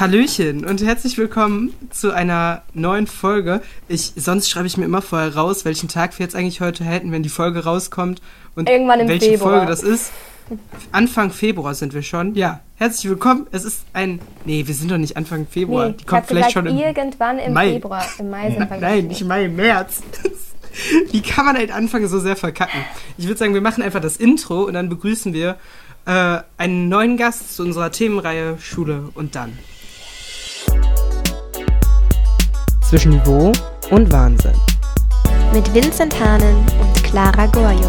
Hallöchen und herzlich willkommen zu einer neuen Folge. Ich, sonst schreibe ich mir immer vorher raus, welchen Tag wir jetzt eigentlich heute hätten, wenn die Folge rauskommt und Irgendwann im welche Februar. Folge das ist. Anfang Februar sind wir schon. Ja, herzlich willkommen. Es ist ein. Nee, wir sind doch nicht Anfang Februar. Nee, die kommt vielleicht schon im irgendwann im Mai. Februar. Im Mai sind wir Nein, nicht Mai, März. Wie kann man einen Anfang so sehr verkacken? Ich würde sagen, wir machen einfach das Intro und dann begrüßen wir äh, einen neuen Gast zu unserer Themenreihe Schule und dann. Zwischen Niveau und Wahnsinn. mit Vincent Hahnen und Clara Gorjuk.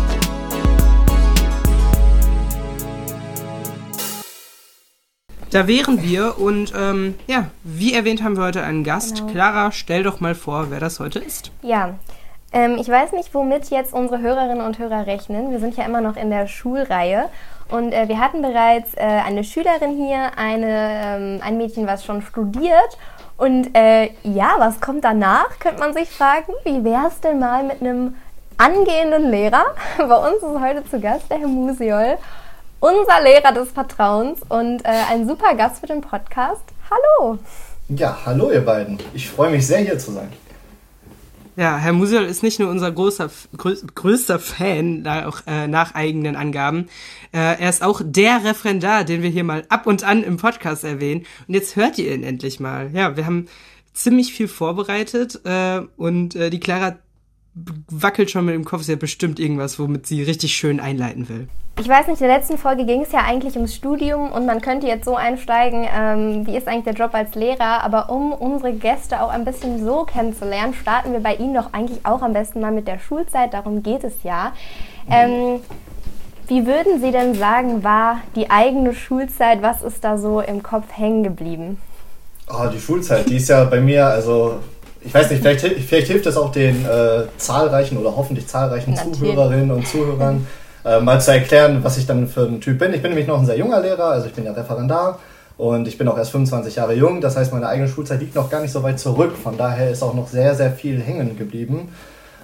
Da wären wir und ähm, ja, wie erwähnt haben wir heute einen Gast. Genau. Clara, stell doch mal vor, wer das heute ist. Ja, ähm, ich weiß nicht, womit jetzt unsere Hörerinnen und Hörer rechnen. Wir sind ja immer noch in der Schulreihe und äh, wir hatten bereits äh, eine Schülerin hier, eine, ähm, ein Mädchen, was schon studiert. Und äh, ja, was kommt danach, könnte man sich fragen. Wie wäre es denn mal mit einem angehenden Lehrer? Bei uns ist heute zu Gast der Herr Musiol, unser Lehrer des Vertrauens und äh, ein super Gast für den Podcast. Hallo! Ja, hallo ihr beiden. Ich freue mich sehr hier zu sein. Ja, Herr Musial ist nicht nur unser großer, größ, größter Fan, auch äh, nach eigenen Angaben. Äh, er ist auch der Referendar, den wir hier mal ab und an im Podcast erwähnen. Und jetzt hört ihr ihn endlich mal. Ja, wir haben ziemlich viel vorbereitet äh, und äh, die Clara wackelt schon mit dem Kopf. Sie hat bestimmt irgendwas, womit sie richtig schön einleiten will. Ich weiß nicht, in der letzten Folge ging es ja eigentlich ums Studium und man könnte jetzt so einsteigen, ähm, wie ist eigentlich der Job als Lehrer, aber um unsere Gäste auch ein bisschen so kennenzulernen, starten wir bei Ihnen doch eigentlich auch am besten mal mit der Schulzeit, darum geht es ja. Ähm, wie würden Sie denn sagen, war die eigene Schulzeit, was ist da so im Kopf hängen geblieben? Oh, die Schulzeit, die ist ja bei mir, also ich weiß nicht, vielleicht, vielleicht hilft es auch den äh, zahlreichen oder hoffentlich zahlreichen Natürlich. Zuhörerinnen und Zuhörern, äh, mal zu erklären, was ich dann für ein Typ bin. Ich bin nämlich noch ein sehr junger Lehrer, also ich bin ja Referendar und ich bin auch erst 25 Jahre jung. Das heißt, meine eigene Schulzeit liegt noch gar nicht so weit zurück. Von daher ist auch noch sehr, sehr viel hängen geblieben.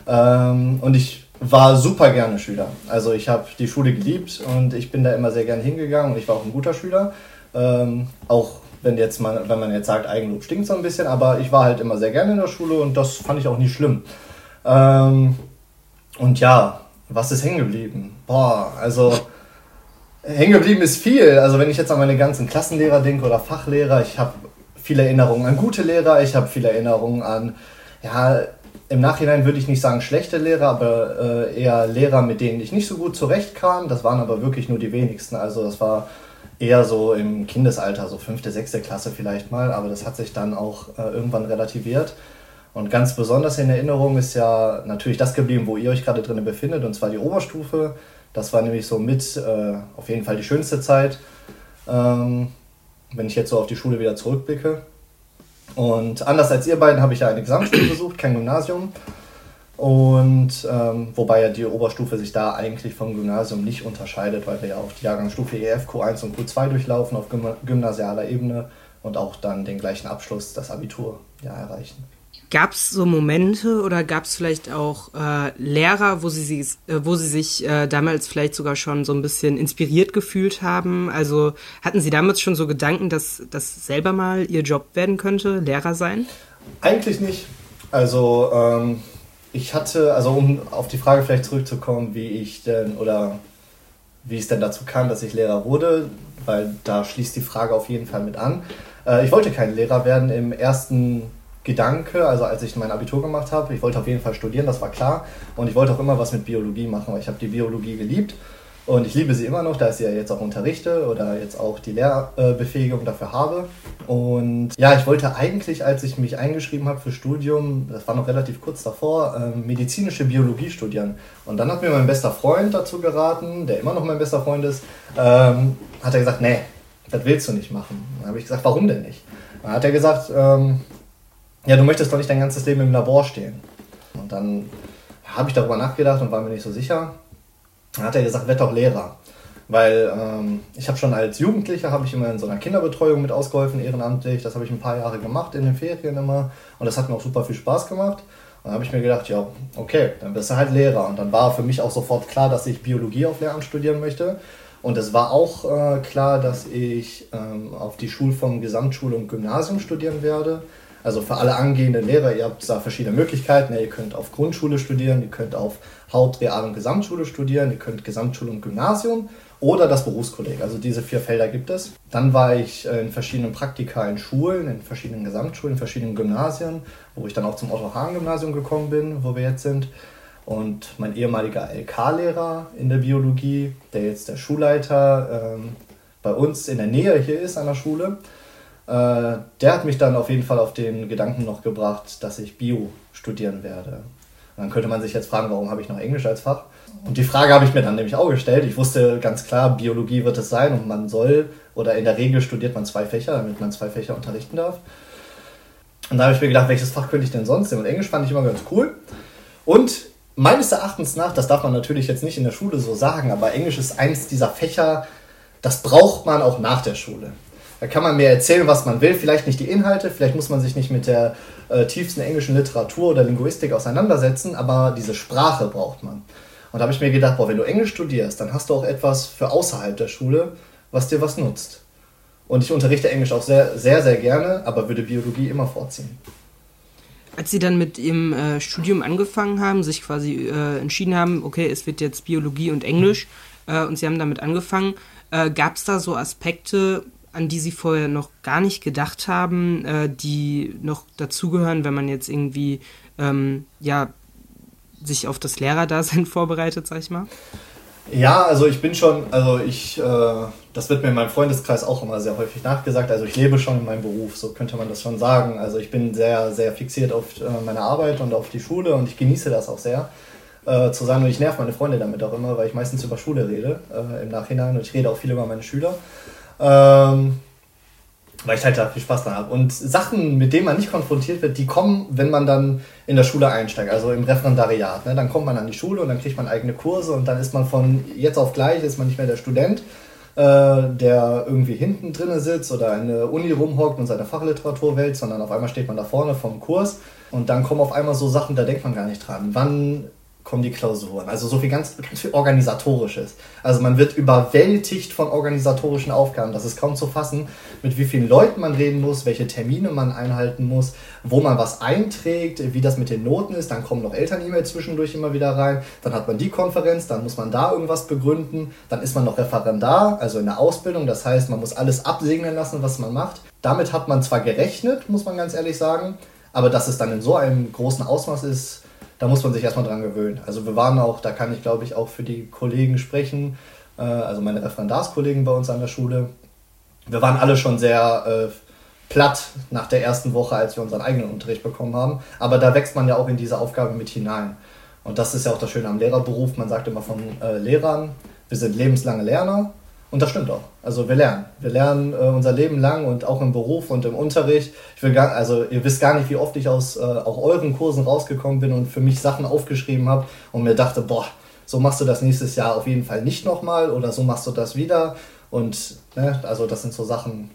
Ähm, und ich war super gerne Schüler. Also ich habe die Schule geliebt und ich bin da immer sehr gerne hingegangen und ich war auch ein guter Schüler. Ähm, auch wenn jetzt man, wenn man jetzt sagt, Eigenlob stinkt so ein bisschen, aber ich war halt immer sehr gerne in der Schule und das fand ich auch nie schlimm. Ähm, und ja, was ist hängen geblieben? Boah, also hängen geblieben ist viel. Also wenn ich jetzt an meine ganzen Klassenlehrer denke oder Fachlehrer, ich habe viele Erinnerungen an gute Lehrer, ich habe viele Erinnerungen an, ja, im Nachhinein würde ich nicht sagen schlechte Lehrer, aber äh, eher Lehrer, mit denen ich nicht so gut zurechtkam. Das waren aber wirklich nur die wenigsten. Also das war eher so im Kindesalter, so fünfte, sechste Klasse vielleicht mal, aber das hat sich dann auch äh, irgendwann relativiert. Und ganz besonders in Erinnerung ist ja natürlich das geblieben, wo ihr euch gerade drin befindet, und zwar die Oberstufe. Das war nämlich so mit äh, auf jeden Fall die schönste Zeit, ähm, wenn ich jetzt so auf die Schule wieder zurückblicke. Und anders als ihr beiden habe ich ja eine Gesamtschule besucht, kein Gymnasium. Und ähm, wobei ja die Oberstufe sich da eigentlich vom Gymnasium nicht unterscheidet, weil wir ja auch die Jahrgangsstufe EF, Q1 und Q2 durchlaufen auf gym gymnasialer Ebene und auch dann den gleichen Abschluss, das Abitur, ja, erreichen. Gab es so Momente oder gab es vielleicht auch äh, Lehrer, wo sie, sich- äh, wo sie sich äh, damals vielleicht sogar schon so ein bisschen inspiriert gefühlt haben? Also hatten sie damals schon so Gedanken, dass das selber mal ihr Job werden könnte, Lehrer sein? Eigentlich nicht. Also ähm, ich hatte, also um auf die Frage vielleicht zurückzukommen, wie ich denn oder wie es denn dazu kam, dass ich Lehrer wurde, weil da schließt die Frage auf jeden Fall mit an. Äh, ich wollte kein Lehrer werden im ersten Gedanke, also als ich mein Abitur gemacht habe. Ich wollte auf jeden Fall studieren, das war klar. Und ich wollte auch immer was mit Biologie machen, weil ich habe die Biologie geliebt. Und ich liebe sie immer noch, da ich sie ja jetzt auch unterrichte oder jetzt auch die Lehrbefähigung dafür habe. Und ja, ich wollte eigentlich, als ich mich eingeschrieben habe für Studium, das war noch relativ kurz davor, ähm, medizinische Biologie studieren. Und dann hat mir mein bester Freund dazu geraten, der immer noch mein bester Freund ist, ähm, hat er gesagt, nee, das willst du nicht machen. Dann habe ich gesagt, warum denn nicht? Dann hat er gesagt, ähm, ja, du möchtest doch nicht dein ganzes Leben im Labor stehen. Und dann habe ich darüber nachgedacht und war mir nicht so sicher. Hat er gesagt, werd doch Lehrer. Weil ähm, ich habe schon als Jugendlicher, habe ich immer in so einer Kinderbetreuung mit ausgeholfen, ehrenamtlich. Das habe ich ein paar Jahre gemacht, in den Ferien immer. Und das hat mir auch super viel Spaß gemacht. Und dann habe ich mir gedacht, ja, okay, dann bist du halt Lehrer. Und dann war für mich auch sofort klar, dass ich Biologie auf Lehramt studieren möchte. Und es war auch äh, klar, dass ich ähm, auf die Schulform Gesamtschule und Gymnasium studieren werde. Also für alle angehenden Lehrer, ihr habt da verschiedene Möglichkeiten. Ja, ihr könnt auf Grundschule studieren, ihr könnt auf Haupt-, Real- und Gesamtschule studieren, ihr könnt Gesamtschule und Gymnasium oder das Berufskolleg. Also diese vier Felder gibt es. Dann war ich äh, in verschiedenen Praktika in Schulen, in verschiedenen Gesamtschulen, in verschiedenen Gymnasien, wo ich dann auch zum Otto-Hahn-Gymnasium gekommen bin, wo wir jetzt sind. Und mein ehemaliger LK-Lehrer in der Biologie, der jetzt der Schulleiter ähm, bei uns in der Nähe hier ist an der Schule, der hat mich dann auf jeden Fall auf den Gedanken noch gebracht, dass ich Bio studieren werde. Und dann könnte man sich jetzt fragen, warum habe ich noch Englisch als Fach? Und die Frage habe ich mir dann nämlich auch gestellt. Ich wusste ganz klar, Biologie wird es sein und man soll, oder in der Regel studiert man zwei Fächer, damit man zwei Fächer unterrichten darf. Und da habe ich mir gedacht, welches Fach könnte ich denn sonst nehmen? Und Englisch fand ich immer ganz cool. Und meines Erachtens nach, das darf man natürlich jetzt nicht in der Schule so sagen, aber Englisch ist eins dieser Fächer, das braucht man auch nach der Schule. Da kann man mir erzählen, was man will, vielleicht nicht die Inhalte, vielleicht muss man sich nicht mit der äh, tiefsten englischen Literatur oder Linguistik auseinandersetzen, aber diese Sprache braucht man. Und da habe ich mir gedacht, boah, wenn du Englisch studierst, dann hast du auch etwas für außerhalb der Schule, was dir was nutzt. Und ich unterrichte Englisch auch sehr, sehr, sehr gerne, aber würde Biologie immer vorziehen. Als Sie dann mit Ihrem äh, Studium angefangen haben, sich quasi äh, entschieden haben, okay, es wird jetzt Biologie und Englisch äh, und Sie haben damit angefangen, äh, gab es da so Aspekte, an die Sie vorher noch gar nicht gedacht haben, äh, die noch dazugehören, wenn man jetzt irgendwie ähm, ja, sich auf das Lehrerdasein vorbereitet, sag ich mal? Ja, also ich bin schon, also ich, äh, das wird mir in meinem Freundeskreis auch immer sehr häufig nachgesagt. Also ich lebe schon in meinem Beruf, so könnte man das schon sagen. Also ich bin sehr, sehr fixiert auf äh, meine Arbeit und auf die Schule und ich genieße das auch sehr äh, zu sagen. Und ich nerv meine Freunde damit auch immer, weil ich meistens über Schule rede äh, im Nachhinein und ich rede auch viel über meine Schüler. Ähm, weil ich halt da viel Spaß dran habe. Und Sachen, mit denen man nicht konfrontiert wird, die kommen, wenn man dann in der Schule einsteigt, also im Referendariat. Ne? Dann kommt man an die Schule und dann kriegt man eigene Kurse und dann ist man von jetzt auf gleich, ist man nicht mehr der Student, äh, der irgendwie hinten drinne sitzt oder in der Uni rumhockt und seine Fachliteratur wählt, sondern auf einmal steht man da vorne vom Kurs und dann kommen auf einmal so Sachen, da denkt man gar nicht dran. Wann kommen die Klausuren. Also so viel ganz, ganz viel organisatorisches. Also man wird überwältigt von organisatorischen Aufgaben. Das ist kaum zu fassen, mit wie vielen Leuten man reden muss, welche Termine man einhalten muss, wo man was einträgt, wie das mit den Noten ist. Dann kommen noch Eltern-E-Mails zwischendurch immer wieder rein. Dann hat man die Konferenz, dann muss man da irgendwas begründen. Dann ist man noch Referendar, also in der Ausbildung. Das heißt, man muss alles absegnen lassen, was man macht. Damit hat man zwar gerechnet, muss man ganz ehrlich sagen, aber dass es dann in so einem großen Ausmaß ist, da muss man sich erstmal dran gewöhnen. Also wir waren auch, da kann ich glaube ich auch für die Kollegen sprechen, äh, also meine Referendarskollegen bei uns an der Schule. Wir waren alle schon sehr äh, platt nach der ersten Woche, als wir unseren eigenen Unterricht bekommen haben. Aber da wächst man ja auch in diese Aufgabe mit hinein. Und das ist ja auch das Schöne am Lehrerberuf. Man sagt immer von äh, Lehrern, wir sind lebenslange Lerner. Und das stimmt auch. Also wir lernen. Wir lernen äh, unser Leben lang und auch im Beruf und im Unterricht. Ich will gar, also ihr wisst gar nicht, wie oft ich aus äh, auch euren Kursen rausgekommen bin und für mich Sachen aufgeschrieben habe und mir dachte, boah, so machst du das nächstes Jahr auf jeden Fall nicht nochmal oder so machst du das wieder. Und ne, also das sind so Sachen,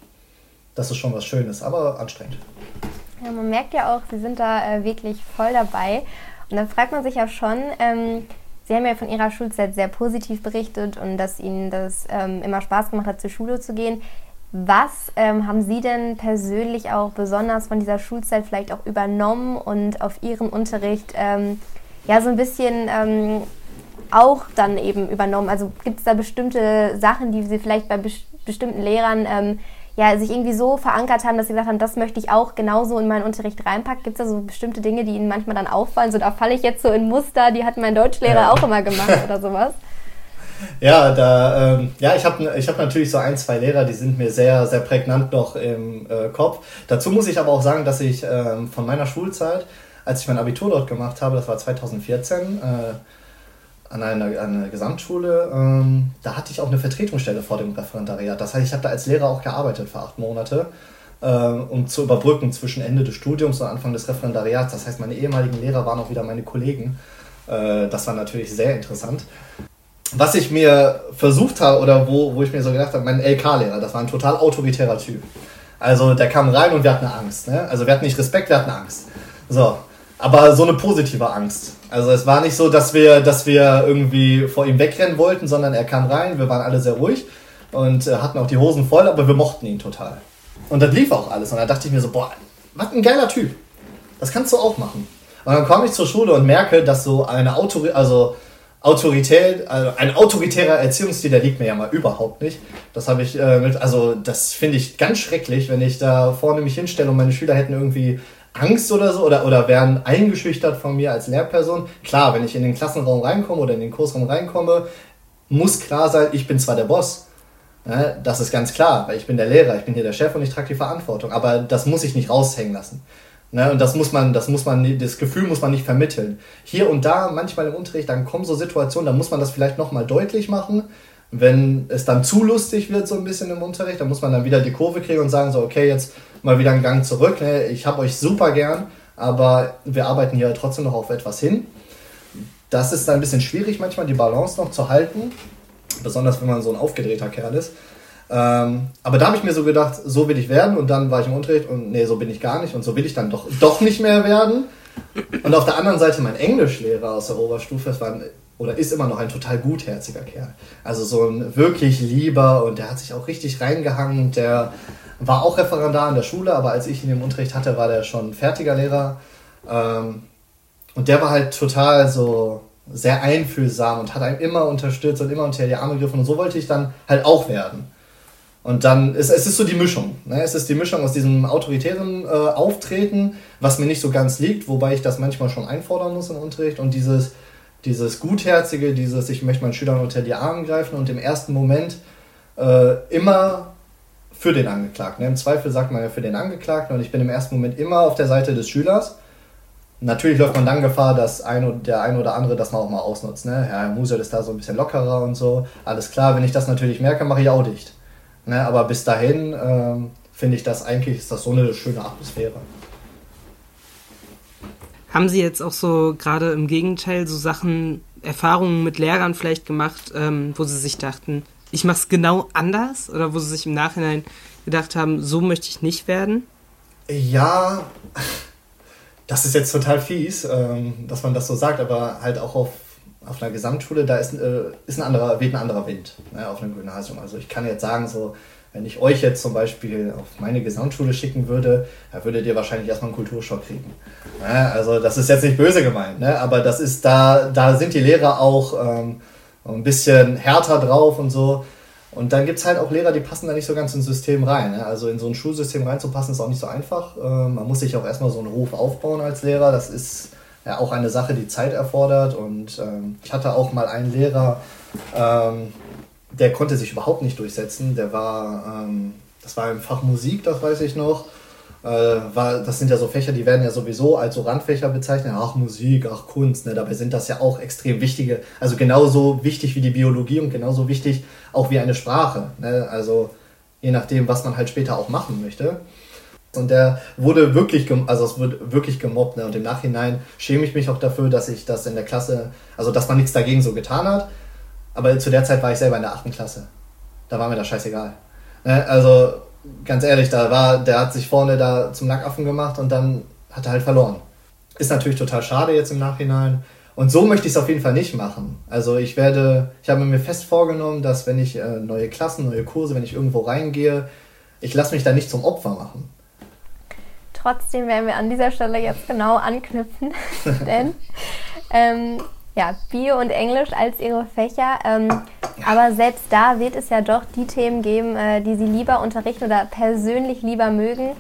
das ist schon was Schönes, aber anstrengend. Ja, man merkt ja auch, sie sind da äh, wirklich voll dabei. Und dann fragt man sich ja schon, ähm, Sie haben ja von Ihrer Schulzeit sehr positiv berichtet und dass Ihnen das ähm, immer Spaß gemacht hat, zur Schule zu gehen. Was ähm, haben Sie denn persönlich auch besonders von dieser Schulzeit vielleicht auch übernommen und auf Ihren Unterricht ähm, ja so ein bisschen ähm, auch dann eben übernommen? Also gibt es da bestimmte Sachen, die Sie vielleicht bei bes bestimmten Lehrern ähm, ja, sich irgendwie so verankert haben, dass sie gesagt haben, das möchte ich auch genauso in meinen Unterricht reinpacken? Gibt es da so bestimmte Dinge, die ihnen manchmal dann auffallen? So, da falle ich jetzt so in Muster, die hat mein Deutschlehrer ja. auch immer gemacht oder sowas? Ja, da, ähm, ja, ich habe ich hab natürlich so ein, zwei Lehrer, die sind mir sehr, sehr prägnant noch im äh, Kopf. Dazu muss ich aber auch sagen, dass ich ähm, von meiner Schulzeit, als ich mein Abitur dort gemacht habe, das war 2014, äh, an einer, an einer Gesamtschule, ähm, da hatte ich auch eine Vertretungsstelle vor dem Referendariat. Das heißt, ich habe da als Lehrer auch gearbeitet für acht Monate, äh, um zu überbrücken zwischen Ende des Studiums und Anfang des Referendariats. Das heißt, meine ehemaligen Lehrer waren auch wieder meine Kollegen. Äh, das war natürlich sehr interessant. Was ich mir versucht habe, oder wo, wo ich mir so gedacht habe, mein LK-Lehrer, das war ein total autoritärer Typ. Also der kam rein und wir hatten Angst. Ne? Also wir hatten nicht Respekt, wir hatten Angst. So, Aber so eine positive Angst. Also es war nicht so, dass wir, dass wir irgendwie vor ihm wegrennen wollten, sondern er kam rein, wir waren alle sehr ruhig und äh, hatten auch die Hosen voll, aber wir mochten ihn total. Und das lief auch alles. Und da dachte ich mir so, boah, was ein geiler Typ. Das kannst du auch machen. Und dann komme ich zur Schule und merke, dass so eine Autorität, also Autorität, also ein autoritärer Erziehungsstil, der liegt mir ja mal überhaupt nicht. Das habe ich äh, mit, also das finde ich ganz schrecklich, wenn ich da vorne mich hinstelle und meine Schüler hätten irgendwie Angst oder so oder, oder werden eingeschüchtert von mir als Lehrperson. Klar, wenn ich in den Klassenraum reinkomme oder in den Kursraum reinkomme, muss klar sein, ich bin zwar der Boss, ne, das ist ganz klar, weil ich bin der Lehrer, ich bin hier der Chef und ich trage die Verantwortung, aber das muss ich nicht raushängen lassen. Ne, und das muss man, das muss man, das Gefühl muss man nicht vermitteln. Hier und da, manchmal im Unterricht, dann kommen so Situationen, da muss man das vielleicht nochmal deutlich machen. Wenn es dann zu lustig wird, so ein bisschen im Unterricht, dann muss man dann wieder die Kurve kriegen und sagen, so, okay, jetzt mal wieder einen Gang zurück. Ne? Ich habe euch super gern, aber wir arbeiten hier trotzdem noch auf etwas hin. Das ist dann ein bisschen schwierig, manchmal die Balance noch zu halten, besonders wenn man so ein aufgedrehter Kerl ist. Ähm, aber da habe ich mir so gedacht, so will ich werden und dann war ich im Unterricht und nee, so bin ich gar nicht und so will ich dann doch, doch nicht mehr werden. Und auf der anderen Seite mein Englischlehrer aus der Oberstufe, das war ein, oder ist immer noch ein total gutherziger Kerl. Also so ein wirklich lieber und der hat sich auch richtig reingehangen. Der war auch Referendar in der Schule, aber als ich ihn im Unterricht hatte, war der schon fertiger Lehrer. Ähm, und der war halt total so sehr einfühlsam und hat einem immer unterstützt und immer unter die Arme gegriffen. Und so wollte ich dann halt auch werden. Und dann ist es ist so die Mischung. Ne? Es ist die Mischung aus diesem autoritären äh, Auftreten, was mir nicht so ganz liegt, wobei ich das manchmal schon einfordern muss im Unterricht und dieses, dieses Gutherzige, dieses ich möchte meinen Schülern unter die Arme greifen und im ersten Moment äh, immer für den Angeklagten. Im Zweifel sagt man ja für den Angeklagten und ich bin im ersten Moment immer auf der Seite des Schülers. Natürlich läuft man dann Gefahr, dass ein, der ein oder andere das mal auch mal ausnutzt. Ne? Herr Musel ist da so ein bisschen lockerer und so. Alles klar, wenn ich das natürlich merke, mache ich auch dicht. Ne, aber bis dahin ähm, finde ich das eigentlich, ist das so eine schöne Atmosphäre. Haben Sie jetzt auch so gerade im Gegenteil so Sachen, Erfahrungen mit Lehrern vielleicht gemacht, ähm, wo Sie sich dachten, ich mache es genau anders? Oder wo Sie sich im Nachhinein gedacht haben, so möchte ich nicht werden? Ja, das ist jetzt total fies, ähm, dass man das so sagt, aber halt auch auf auf einer Gesamtschule, da ist, äh, ist ein anderer, weht ein anderer Wind ne, auf einem Gymnasium. Also ich kann jetzt sagen, so, wenn ich euch jetzt zum Beispiel auf meine Gesamtschule schicken würde, da würdet ihr wahrscheinlich erstmal einen Kulturschock kriegen. Also das ist jetzt nicht böse gemeint, ne? aber das ist da, da sind die Lehrer auch ähm, ein bisschen härter drauf und so. Und dann gibt es halt auch Lehrer, die passen da nicht so ganz ins System rein. Ne? Also in so ein Schulsystem reinzupassen, ist auch nicht so einfach. Ähm, man muss sich auch erstmal so einen Ruf aufbauen als Lehrer. Das ist ja auch eine Sache, die Zeit erfordert. Und ähm, ich hatte auch mal einen Lehrer, ähm, der konnte sich überhaupt nicht durchsetzen. Der war, ähm, das war im Fach Musik, das weiß ich noch. Äh, war, das sind ja so Fächer, die werden ja sowieso als so Randfächer bezeichnet. Ach, Musik, ach, Kunst. Ne? Dabei sind das ja auch extrem wichtige, also genauso wichtig wie die Biologie und genauso wichtig auch wie eine Sprache. Ne? Also je nachdem, was man halt später auch machen möchte. Und der wurde wirklich, also es wird wirklich gemobbt. Ne? Und im Nachhinein schäme ich mich auch dafür, dass ich das in der Klasse, also dass man nichts dagegen so getan hat. Aber zu der Zeit war ich selber in der achten Klasse. Da war mir das scheißegal. Ne? Also ganz ehrlich, da war, der hat sich vorne da zum Nackaffen gemacht und dann hat er halt verloren. Ist natürlich total schade jetzt im Nachhinein. Und so möchte ich es auf jeden Fall nicht machen. Also ich werde, ich habe mir fest vorgenommen, dass wenn ich äh, neue Klassen, neue Kurse, wenn ich irgendwo reingehe, ich lasse mich da nicht zum Opfer machen. Trotzdem werden wir an dieser Stelle jetzt genau anknüpfen, denn ähm, ja, Bio und Englisch als ihre Fächer. Ähm, aber selbst da wird es ja doch die Themen geben, äh, die Sie lieber unterrichten oder persönlich lieber mögen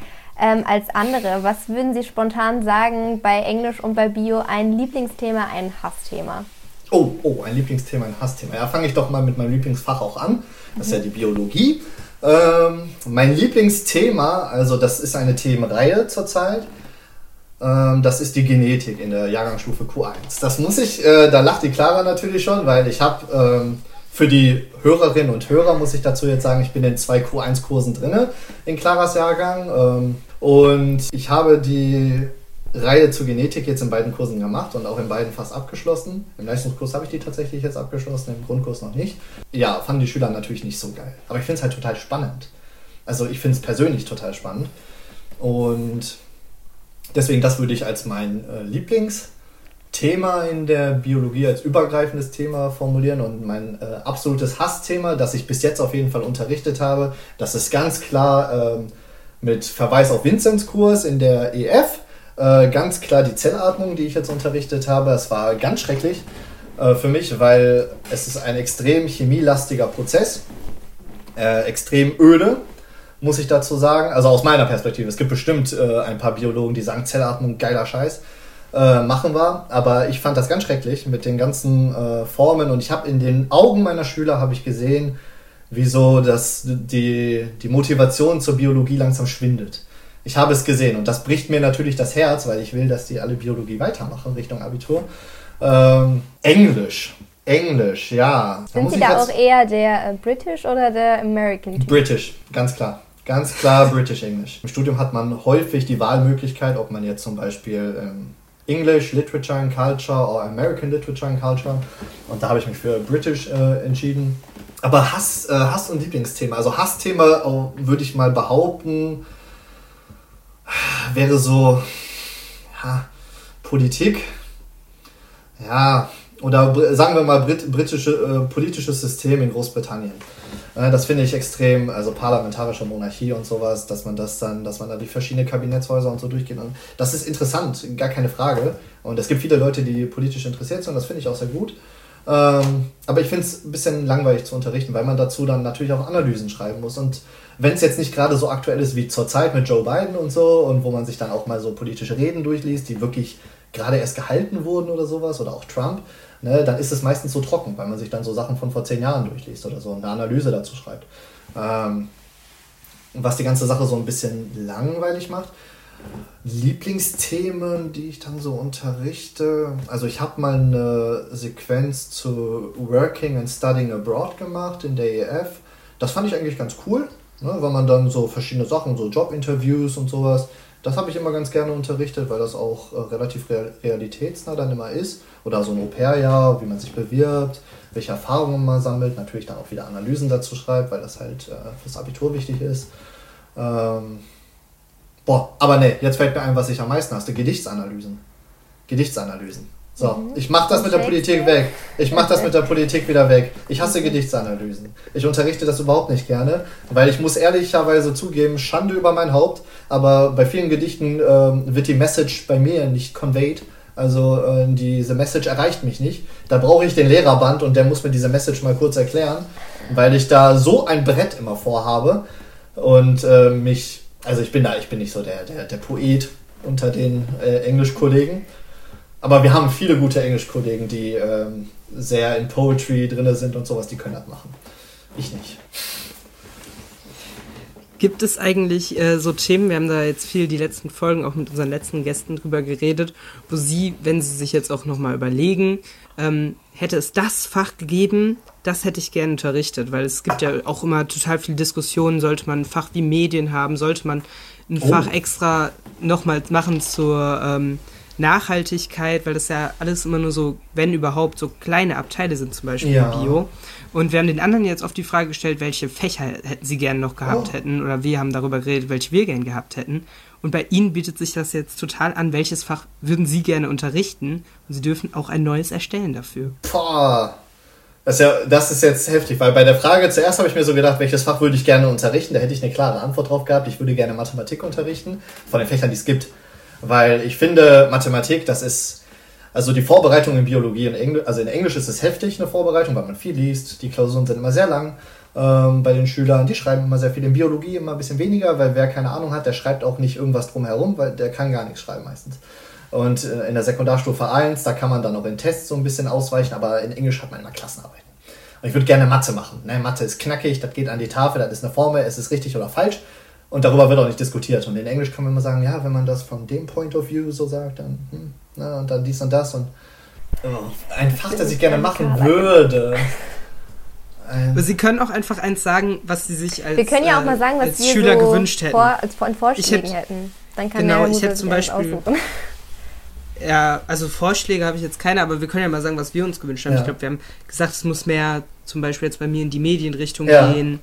ähm, als andere. Was würden Sie spontan sagen bei Englisch und bei Bio ein Lieblingsthema, ein Hassthema? Oh, oh, ein Lieblingsthema, ein Hassthema. Ja, fange ich doch mal mit meinem Lieblingsfach auch an. Das ist ja die Biologie. Ähm, mein Lieblingsthema, also das ist eine Themenreihe zurzeit, das ist die Genetik in der Jahrgangsstufe Q1. Das muss ich, äh, da lacht die Clara natürlich schon, weil ich habe ähm, für die Hörerinnen und Hörer, muss ich dazu jetzt sagen, ich bin in zwei Q1-Kursen drin in Claras Jahrgang ähm, und ich habe die Reihe zur Genetik jetzt in beiden Kursen gemacht und auch in beiden fast abgeschlossen. Im Leistungskurs habe ich die tatsächlich jetzt abgeschlossen, im Grundkurs noch nicht. Ja, fanden die Schüler natürlich nicht so geil. Aber ich finde es halt total spannend. Also ich finde es persönlich total spannend. Und deswegen, das würde ich als mein äh, Lieblingsthema in der Biologie, als übergreifendes Thema formulieren. Und mein äh, absolutes Hassthema, das ich bis jetzt auf jeden Fall unterrichtet habe, das ist ganz klar ähm, mit Verweis auf Vinzenz Kurs in der EF. Äh, ganz klar die Zellatmung, die ich jetzt unterrichtet habe. Es war ganz schrecklich äh, für mich, weil es ist ein extrem chemielastiger Prozess, äh, extrem öde muss ich dazu sagen. Also aus meiner Perspektive. Es gibt bestimmt äh, ein paar Biologen, die sagen, Zellatmung, geiler Scheiß. Äh, machen wir, aber ich fand das ganz schrecklich mit den ganzen äh, Formen und ich habe in den Augen meiner Schüler habe ich gesehen, wieso das, die, die Motivation zur Biologie langsam schwindet. Ich habe es gesehen und das bricht mir natürlich das Herz, weil ich will, dass die alle Biologie weitermachen Richtung Abitur. Ähm, Englisch. Englisch, ja. Sind Sie da auch eher der äh, British oder der American? British, ganz klar. Ganz klar British English. Im Studium hat man häufig die Wahlmöglichkeit, ob man jetzt zum Beispiel ähm, English, Literature and Culture oder American Literature and Culture. Und da habe ich mich für British äh, entschieden. Aber Hass, äh, Hass und Lieblingsthema. Also Hassthema würde ich mal behaupten, wäre so ja, Politik. Ja, oder sagen wir mal Brit britische äh, politisches System in Großbritannien. Äh, das finde ich extrem, also parlamentarische Monarchie und sowas, dass man das dann, dass man da die verschiedenen Kabinettshäuser und so durchgeht. Und das ist interessant, gar keine Frage. Und es gibt viele Leute, die politisch interessiert sind, das finde ich auch sehr gut. Ähm, aber ich finde es ein bisschen langweilig zu unterrichten, weil man dazu dann natürlich auch Analysen schreiben muss. Und wenn es jetzt nicht gerade so aktuell ist wie zurzeit mit Joe Biden und so, und wo man sich dann auch mal so politische Reden durchliest, die wirklich gerade erst gehalten wurden oder sowas, oder auch Trump, ne, dann ist es meistens so trocken, weil man sich dann so Sachen von vor zehn Jahren durchliest oder so und eine Analyse dazu schreibt. Ähm, was die ganze Sache so ein bisschen langweilig macht. Lieblingsthemen, die ich dann so unterrichte. Also ich habe mal eine Sequenz zu Working and Studying Abroad gemacht in der EF. Das fand ich eigentlich ganz cool, ne, weil man dann so verschiedene Sachen, so Jobinterviews und sowas, das habe ich immer ganz gerne unterrichtet, weil das auch äh, relativ realitätsnah dann immer ist oder so ein Au-pair-Jahr, wie man sich bewirbt, welche Erfahrungen man sammelt, natürlich dann auch wieder Analysen dazu schreibt, weil das halt äh, fürs Abitur wichtig ist. Ähm, boah, aber ne, jetzt fällt mir ein, was ich am meisten hasse, Gedichtsanalysen. Gedichtsanalysen. So, mhm. ich mach das mit der Politik weg. Ich mach das mit der Politik wieder weg. Ich hasse Gedichtsanalysen. Ich unterrichte das überhaupt nicht gerne, weil ich muss ehrlicherweise zugeben, Schande über mein Haupt, aber bei vielen Gedichten ähm, wird die Message bei mir nicht conveyed. Also äh, diese Message erreicht mich nicht. Da brauche ich den Lehrerband und der muss mir diese Message mal kurz erklären, weil ich da so ein Brett immer vorhabe und äh, mich, also ich bin da, ich bin nicht so der, der, der Poet unter den äh, Englischkollegen, aber wir haben viele gute Englischkollegen, die ähm, sehr in Poetry drin sind und sowas, die können das machen. Ich nicht. Gibt es eigentlich äh, so Themen, wir haben da jetzt viel die letzten Folgen auch mit unseren letzten Gästen drüber geredet, wo Sie, wenn Sie sich jetzt auch nochmal überlegen, ähm, hätte es das Fach gegeben, das hätte ich gerne unterrichtet, weil es gibt ja auch immer total viele Diskussionen, sollte man ein Fach wie Medien haben, sollte man ein oh. Fach extra nochmal machen zur ähm, Nachhaltigkeit, weil das ja alles immer nur so, wenn überhaupt, so kleine Abteile sind, zum Beispiel ja. Bio. Und wir haben den anderen jetzt oft die Frage gestellt, welche Fächer hätten sie gerne noch gehabt oh. hätten oder wir haben darüber geredet, welche wir gerne gehabt hätten. Und bei ihnen bietet sich das jetzt total an, welches Fach würden sie gerne unterrichten und sie dürfen auch ein neues erstellen dafür. Boah. Das ist, ja, das ist jetzt heftig, weil bei der Frage zuerst habe ich mir so gedacht, welches Fach würde ich gerne unterrichten? Da hätte ich eine klare Antwort drauf gehabt. Ich würde gerne Mathematik unterrichten, von den Fächern, die es gibt. Weil ich finde, Mathematik, das ist, also die Vorbereitung in Biologie und Englisch, also in Englisch ist es heftig, eine Vorbereitung, weil man viel liest. Die Klausuren sind immer sehr lang ähm, bei den Schülern. Die schreiben immer sehr viel. In Biologie immer ein bisschen weniger, weil wer keine Ahnung hat, der schreibt auch nicht irgendwas drumherum, weil der kann gar nichts schreiben meistens. Und äh, in der Sekundarstufe 1, da kann man dann auch in Tests so ein bisschen ausweichen, aber in Englisch hat man immer Klassenarbeiten. Ich würde gerne Mathe machen. Ne? Mathe ist knackig, das geht an die Tafel, das ist eine Formel, es ist richtig oder falsch. Und darüber wird auch nicht diskutiert. Und in Englisch kann man immer sagen, ja, wenn man das von dem Point of View so sagt, dann, hm, na, und dann dies und das. Und oh, ein Fach, das ich gerne machen würde. Aber Sie können auch einfach eins sagen, was Sie sich als, wir können ja auch mal sagen, was als wir Schüler so gewünscht hätten. Vor, als von Vorschlägen hätte, hätten. Dann kann genau, ich hätte zum Beispiel. Ja, also Vorschläge habe ich jetzt keine, aber wir können ja mal sagen, was wir uns gewünscht haben. Ja. Ich glaube, wir haben gesagt, es muss mehr zum Beispiel jetzt bei mir in die Medienrichtung ja. gehen.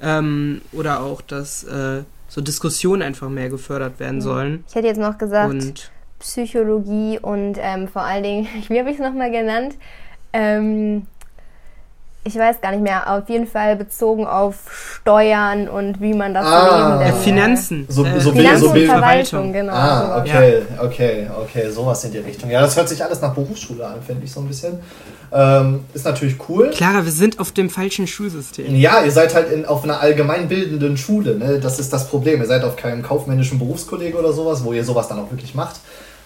Ähm, oder auch, dass äh, so Diskussionen einfach mehr gefördert werden sollen. Ich hätte jetzt noch gesagt, Und Psychologie und ähm, vor allen Dingen, wie habe ich es nochmal genannt? Ähm, ich weiß gar nicht mehr, auf jeden Fall bezogen auf Steuern und wie man das Ah. Leben ja, denn, Finanzen. So- äh, so Finanzen so und Bild- Verwaltung, genau. Ah, okay, okay, okay, sowas in die Richtung. Ja, das hört sich alles nach Berufsschule an, finde ich so ein bisschen. Ähm, ist natürlich cool. Clara, wir sind auf dem falschen Schulsystem. Ja, ihr seid halt in, auf einer allgemeinbildenden Schule, ne? Das ist das Problem. Ihr seid auf keinem kaufmännischen Berufskollege oder sowas, wo ihr sowas dann auch wirklich macht.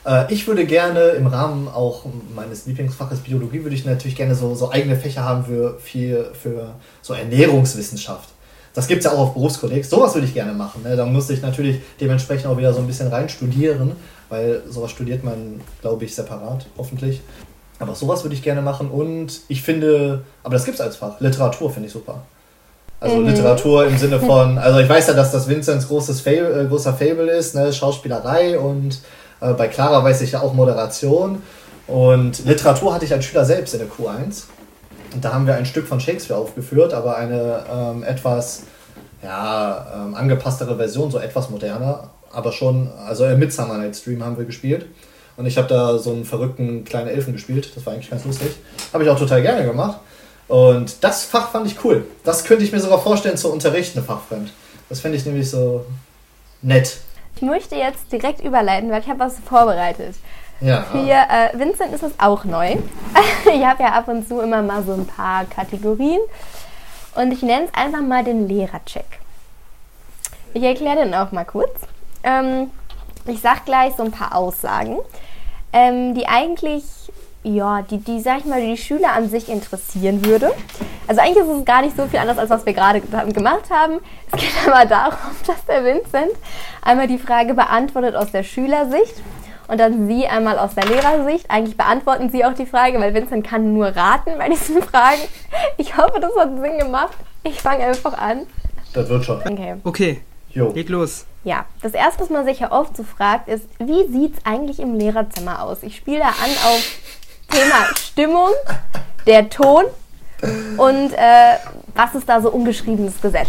Äh, ich würde gerne im Rahmen auch meines Lieblingsfaches Biologie, würde ich natürlich gerne so, so eigene Fächer haben für, für, für so Ernährungswissenschaft. Das gibt es ja auch auf Berufskollegs. Sowas würde ich gerne machen. Ne? Da muss ich natürlich dementsprechend auch wieder so ein bisschen rein studieren, weil sowas studiert man, glaube ich, separat, hoffentlich. Aber sowas würde ich gerne machen und ich finde, aber das gibt es als Fach. Literatur finde ich super. Also Mhm. Literatur im Sinne von, also ich weiß ja, dass das Vinzenz großes Fable, äh, großer Fable ist, ne? Schauspielerei und äh, bei Clara weiß ich ja auch Moderation. Und Literatur hatte ich als Schüler selbst in der Q1. Und da haben wir ein Stück von Shakespeare aufgeführt, aber eine ähm, etwas ja, ähm, angepasstere Version, so etwas moderner. Aber schon, also im Midsummer Night Stream haben wir gespielt. Und ich habe da so einen verrückten kleinen Elfen gespielt. Das war eigentlich ganz lustig. Habe ich auch total gerne gemacht. Und das Fach fand ich cool. Das könnte ich mir sogar vorstellen zu unterrichten, fachfremd. Das fände ich nämlich so nett. Ich möchte jetzt direkt überleiten, weil ich habe was vorbereitet. Ja. Für äh, Vincent ist es auch neu. ich habe ja ab und zu immer mal so ein paar Kategorien. Und ich nenne es einfach mal den Lehrercheck. Ich erkläre den auch mal kurz. Ähm, ich sag gleich so ein paar Aussagen, ähm, die eigentlich, ja, die, die, sag ich mal, die Schüler an sich interessieren würde. Also eigentlich ist es gar nicht so viel anders, als was wir gerade ge- gemacht haben. Es geht aber darum, dass der Vincent einmal die Frage beantwortet aus der Schülersicht und dann Sie einmal aus der Lehrersicht. Eigentlich beantworten Sie auch die Frage, weil Vincent kann nur raten bei diesen Fragen. Ich hoffe, das hat Sinn gemacht. Ich fange einfach an. Das wird schon. Okay. Okay, Jo. leg los. Ja, das erste, was man sich ja oft so fragt, ist, wie sieht es eigentlich im Lehrerzimmer aus? Ich spiele da an auf Thema Stimmung, der Ton und äh, was ist da so ungeschriebenes Gesetz?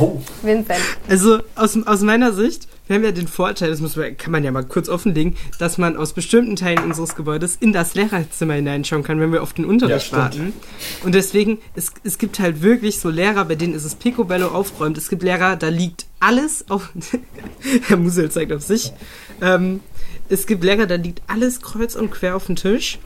Oh. Vincent. Also aus, aus meiner Sicht, wir haben ja den Vorteil, das muss man, kann man ja mal kurz offenlegen, dass man aus bestimmten Teilen unseres Gebäudes in das Lehrerzimmer hineinschauen kann, wenn wir auf den Unterricht Ja, warten. Und deswegen, es, es gibt halt wirklich so Lehrer, bei denen ist es picobello aufgeräumt. Es gibt Lehrer, da liegt alles auf... Herr Musel zeigt auf sich. Ähm, es gibt Lehrer, da liegt alles kreuz und quer auf dem Tisch.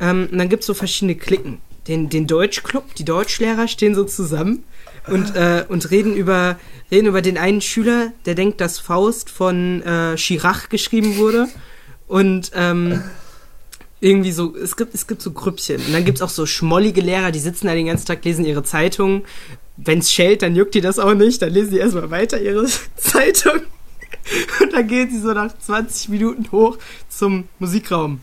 Ähm, und dann gibt es so verschiedene Klicken. Den, den Deutschclub, die Deutschlehrer stehen so zusammen und, äh, und reden, über, reden über den einen Schüler, der denkt, dass Faust von äh, Chirac geschrieben wurde. Und ähm, irgendwie so, es gibt, es gibt so Grüppchen. Und dann gibt es auch so schmollige Lehrer, die sitzen da den ganzen Tag, lesen ihre Zeitung. Wenn es schellt, dann juckt die das auch nicht. Dann lesen die erstmal weiter ihre Zeitung. Und dann gehen sie so nach 20 Minuten hoch zum Musikraum.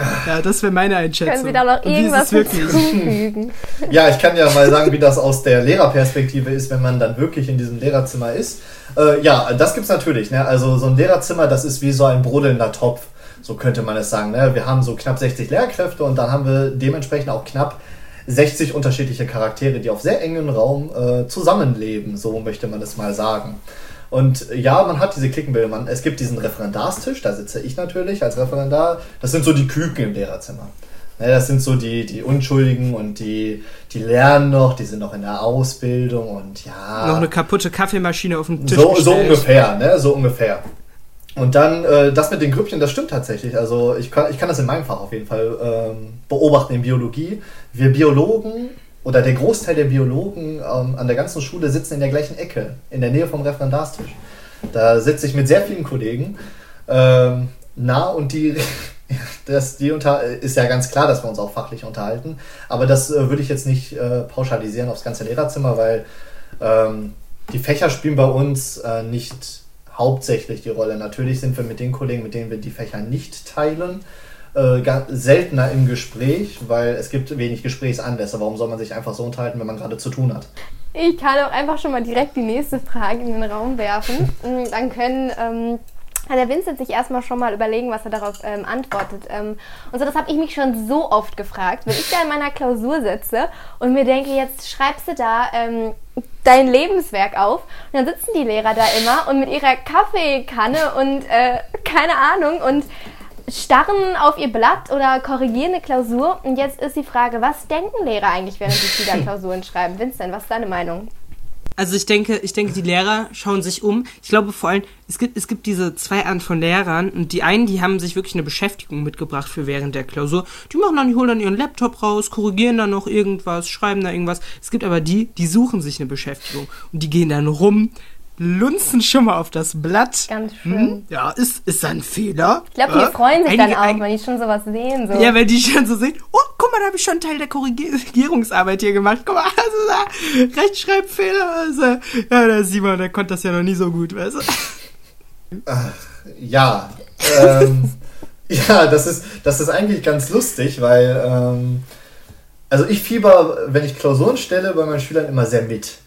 Ja, das wäre meine Einschätzung. Können Sie da noch irgendwas es hinzufügen? Ja, ich kann ja mal sagen, wie das aus der Lehrerperspektive ist, wenn man dann wirklich in diesem Lehrerzimmer ist. Äh, ja, das gibt's natürlich. Ne? Also so ein Lehrerzimmer, das ist wie so ein brodelnder Topf. So könnte man es sagen. Ne? Wir haben so knapp 60 Lehrkräfte und dann haben wir dementsprechend auch knapp 60 unterschiedliche Charaktere, die auf sehr engen Raum äh, zusammenleben. So möchte man es mal sagen. Und ja, man hat diese Klickenbilder. Man, es gibt diesen Referendarstisch, da sitze ich natürlich als Referendar. Das sind so die Küken im Lehrerzimmer. Ne, das sind so die, die Unschuldigen und die, die lernen noch, die sind noch in der Ausbildung und ja. Noch eine kaputte Kaffeemaschine auf dem Tisch. So, so ungefähr, ne? So ungefähr. Und dann, äh, das mit den Grüppchen, das stimmt tatsächlich. Also ich kann, ich kann das in meinem Fach auf jeden Fall ähm, beobachten in Biologie. Wir Biologen oder der Großteil der Biologen ähm, an der ganzen Schule sitzen in der gleichen Ecke, in der Nähe vom Referendarstisch. Da sitze ich mit sehr vielen Kollegen ähm, nah und die, das, die unter, ist ja ganz klar, dass wir uns auch fachlich unterhalten. Aber das äh, würde ich jetzt nicht äh, pauschalisieren aufs ganze Lehrerzimmer, weil ähm, die Fächer spielen bei uns äh, nicht hauptsächlich die Rolle. Natürlich sind wir mit den Kollegen, mit denen wir die Fächer nicht teilen, äh, seltener im Gespräch, weil es gibt wenig Gesprächsanlässe. Warum soll man sich einfach so unterhalten, wenn man gerade zu tun hat? Ich kann auch einfach schon mal direkt die nächste Frage in den Raum werfen. Mm, Dann können ähm, der Vincent sich erstmal schon mal überlegen, was er darauf ähm, antwortet. Ähm, und so, das habe ich mich schon so oft gefragt, wenn ich da in meiner Klausur sitze und mir denke, jetzt schreibst du da ähm, dein Lebenswerk auf. Und dann sitzen die Lehrer da immer und mit ihrer Kaffeekanne und äh, keine Ahnung und starren auf ihr Blatt oder korrigieren eine Klausur. Und jetzt ist die Frage, was denken Lehrer eigentlich, während sie wieder Klausuren schreiben? Vincent, was ist deine Meinung? Also ich denke, ich denke, die Lehrer schauen sich um. Ich glaube vor allem, es gibt, es gibt diese zwei Arten von Lehrern und die einen, die haben sich wirklich eine Beschäftigung mitgebracht für während der Klausur. Die machen dann, die holen dann ihren Laptop raus, korrigieren dann noch irgendwas, schreiben da irgendwas. Es gibt aber die, die suchen sich eine Beschäftigung und die gehen dann rum, lunzen schon mal auf das Blatt. Ganz schön. Hm, ja, ist, ist ein Fehler? Ich glaube, die Ja. freuen sich Einige- dann auch, ein- wenn die schon sowas sehen. So. Ja, wenn die schon so sehen, oh, guck mal, da habe ich schon einen Teil der Korrigierungsarbeit hier gemacht. Guck mal, also da, Rechtschreibfehler. Also, ja, der Simon, der konnte das ja noch nie so gut, weißt du? Ja, ähm, ja, das ist, das ist eigentlich ganz lustig, weil, ähm, also ich fieber, wenn ich Klausuren stelle, bei meinen Schülern immer sehr mit.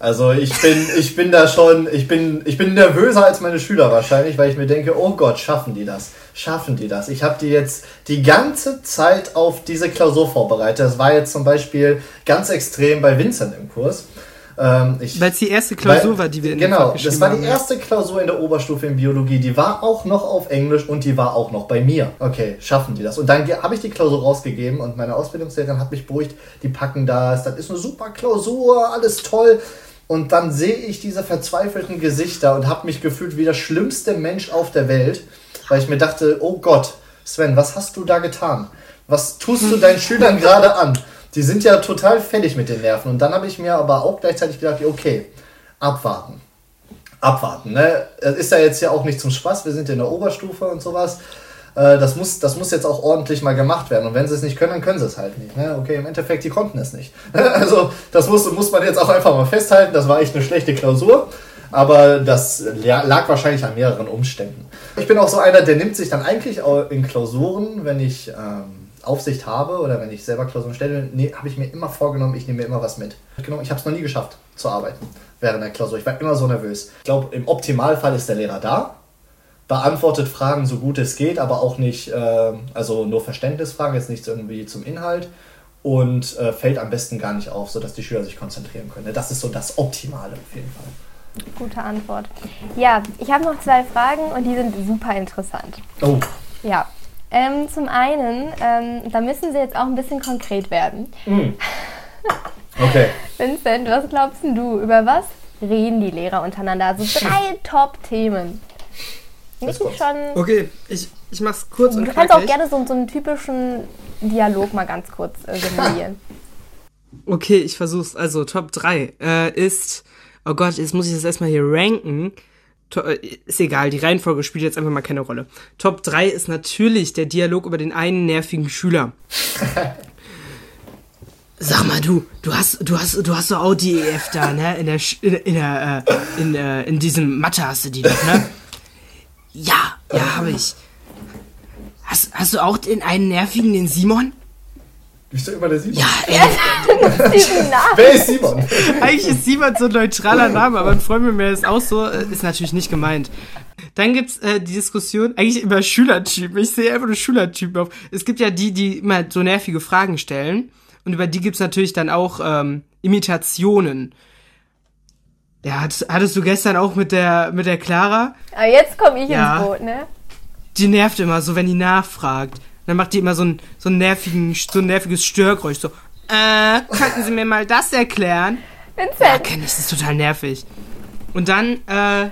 Also ich bin, ich bin da schon, ich bin, ich bin nervöser als meine Schüler wahrscheinlich, weil ich mir denke, oh Gott, schaffen die das? Schaffen die das? Ich habe die jetzt die ganze Zeit auf diese Klausur vorbereitet. Das war jetzt zum Beispiel ganz extrem bei Vincent im Kurs. Ähm, Weil es die erste Klausur weil- war, die wir in dem Genau, das war die erste Klausur in der Oberstufe in Biologie. Die war auch noch auf Englisch und die war auch noch bei mir. Okay, schaffen die das? Und dann habe ich die Klausur rausgegeben und meine Ausbildungslehrerin hat mich beruhigt, die packen das, das ist eine super Klausur, alles toll. Und dann sehe ich diese verzweifelten Gesichter und habe mich gefühlt wie der schlimmste Mensch auf der Welt, weil ich mir dachte, oh Gott, Sven, was hast du da getan? Was tust du deinen Schülern gerade an? Die sind ja total fertig mit den Nerven. Und dann habe ich mir aber auch gleichzeitig gedacht, okay, abwarten. Abwarten. Ne? Es ist ja jetzt ja auch nicht zum Spaß, wir sind in der Oberstufe und sowas. Äh, Das muss, das muss jetzt auch ordentlich mal gemacht werden. Und wenn sie es nicht können, dann können sie es halt nicht. Ne? Okay, im Endeffekt, die konnten es nicht. Also, das muss, muss man jetzt auch einfach mal festhalten. Das war echt eine schlechte Klausur. Aber das la- lag wahrscheinlich an mehreren Umständen. Ich bin auch so einer, der nimmt sich dann eigentlich in Klausuren, wenn ich ähm, Aufsicht habe oder wenn ich selber Klausuren stelle, nee, habe ich mir immer vorgenommen, ich nehme mir immer was mit. Genau, ich habe es noch nie geschafft zu arbeiten während der Klausur. Ich war immer so nervös. Ich glaube, im Optimalfall ist der Lehrer da, beantwortet Fragen so gut es geht, aber auch nicht, ähm, also nur Verständnisfragen, jetzt nichts irgendwie zum Inhalt und äh, fällt am besten gar nicht auf, sodass die Schüler sich konzentrieren können. Das ist so das Optimale auf jeden Fall. Gute Antwort. Ja, ich habe noch zwei Fragen und die sind super interessant. Oh, Ja. Ähm, zum einen, ähm, da müssen Sie jetzt auch ein bisschen konkret werden. okay. Vincent, was glaubst denn du? Über was reden die Lehrer untereinander? Also drei Top-Themen. Nicht kommt's. schon. Okay, ich, ich mach's kurz und Du kannst auch gerne so, so einen typischen Dialog mal ganz kurz äh, simulieren. Okay, ich versuch's. Also, Top 3 äh, ist. Oh Gott, jetzt muss ich das erstmal hier ranken. To äh, ist egal, die Reihenfolge spielt jetzt einfach mal keine Rolle. Top 3 ist natürlich der Dialog über den einen nervigen Schüler. Sag mal, du, du hast, du hast, du hast so auch die EF da, ne? In der, Sch- in, in der, äh, in, äh, in diesem Mathe hast du die doch, ne? Ja, ja, habe ich. Hast, hast du auch den einen nervigen, den Simon? Bist du immer der Simon? Ja, Diesen Namen. Wer ist Simon? Eigentlich ist Simon so ein neutraler Name, aber ein Freund mit mir ist auch so, äh, ist natürlich nicht gemeint. Dann gibt's äh, die Diskussion eigentlich über Schülertypen. Ich sehe einfach nur Schülertypen auf. Es gibt ja die, die immer so nervige Fragen stellen. Und über die gibt's natürlich dann auch ähm, Imitationen. Ja, hattest, hattest du gestern auch mit der mit der Clara? Aber jetzt komme ich Ja. ins Boot, ne? Die nervt immer so, wenn die nachfragt. Dann macht die immer so ein so ein nervigen so ein nerviges Störgeräusch so. Äh, könnten Sie mir mal das erklären? Ja, Vincent, kenne ich, das ist total nervig. Und dann, äh,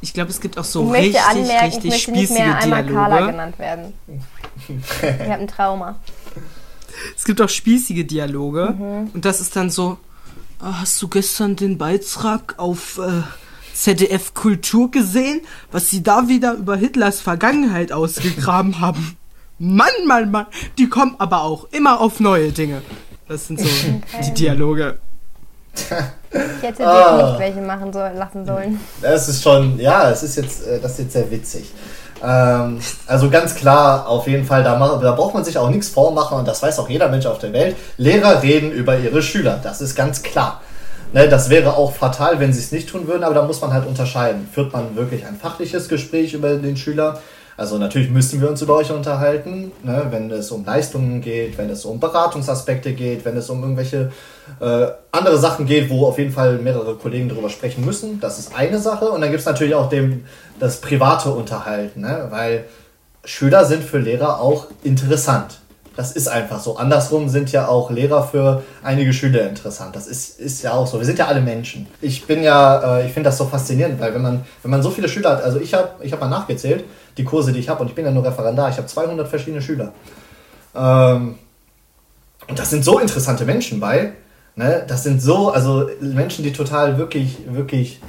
ich glaube, es gibt auch so ich richtig, anmerken, ich richtig nicht spießige mehr einmal Carla genannt werden. Ich habe ein Trauma. Es gibt auch spießige Dialoge. Mhm. Und das ist dann so, "Ah, hast du gestern den Beitrag auf äh, ZDF Kultur gesehen, was sie da wieder über Hitlers Vergangenheit ausgegraben haben? Mann, Mann, Mann, die kommen aber auch immer auf neue Dinge. Das sind so die Dialoge. Ich hätte Ah. nicht welche machen soll, lassen sollen. Das ist schon, ja, es ist jetzt, äh, das ist jetzt sehr witzig. Ähm, also ganz klar, auf jeden Fall, da, da braucht man sich auch nichts vormachen und das weiß auch jeder Mensch auf der Welt. Lehrer reden über ihre Schüler, das ist ganz klar. Ne, das wäre auch fatal, wenn sie es nicht tun würden, aber da muss man halt unterscheiden. Führt man wirklich ein fachliches Gespräch über den Schüler? Also natürlich müssen wir uns über euch unterhalten, ne, wenn es um Leistungen geht, wenn es um Beratungsaspekte geht, wenn es um irgendwelche äh, andere Sachen geht, wo auf jeden Fall mehrere Kollegen darüber sprechen müssen. Das ist eine Sache. Und dann gibt es natürlich auch dem, das private Unterhalten, ne, weil Schüler sind für Lehrer auch interessant. Das ist einfach so. Andersrum sind ja auch Lehrer für einige Schüler interessant. Das ist, ist ja auch so. Wir sind ja alle Menschen. Ich bin ja, äh, ich finde das so faszinierend, weil wenn man, wenn man so viele Schüler hat, also ich habe ich hab mal nachgezählt, die Kurse, die ich habe, und ich bin ja nur Referendar, ich habe 200 verschiedene Schüler. Ähm, und das sind so interessante Menschen bei. Ne? Das sind so, also Menschen, die total wirklich, wirklich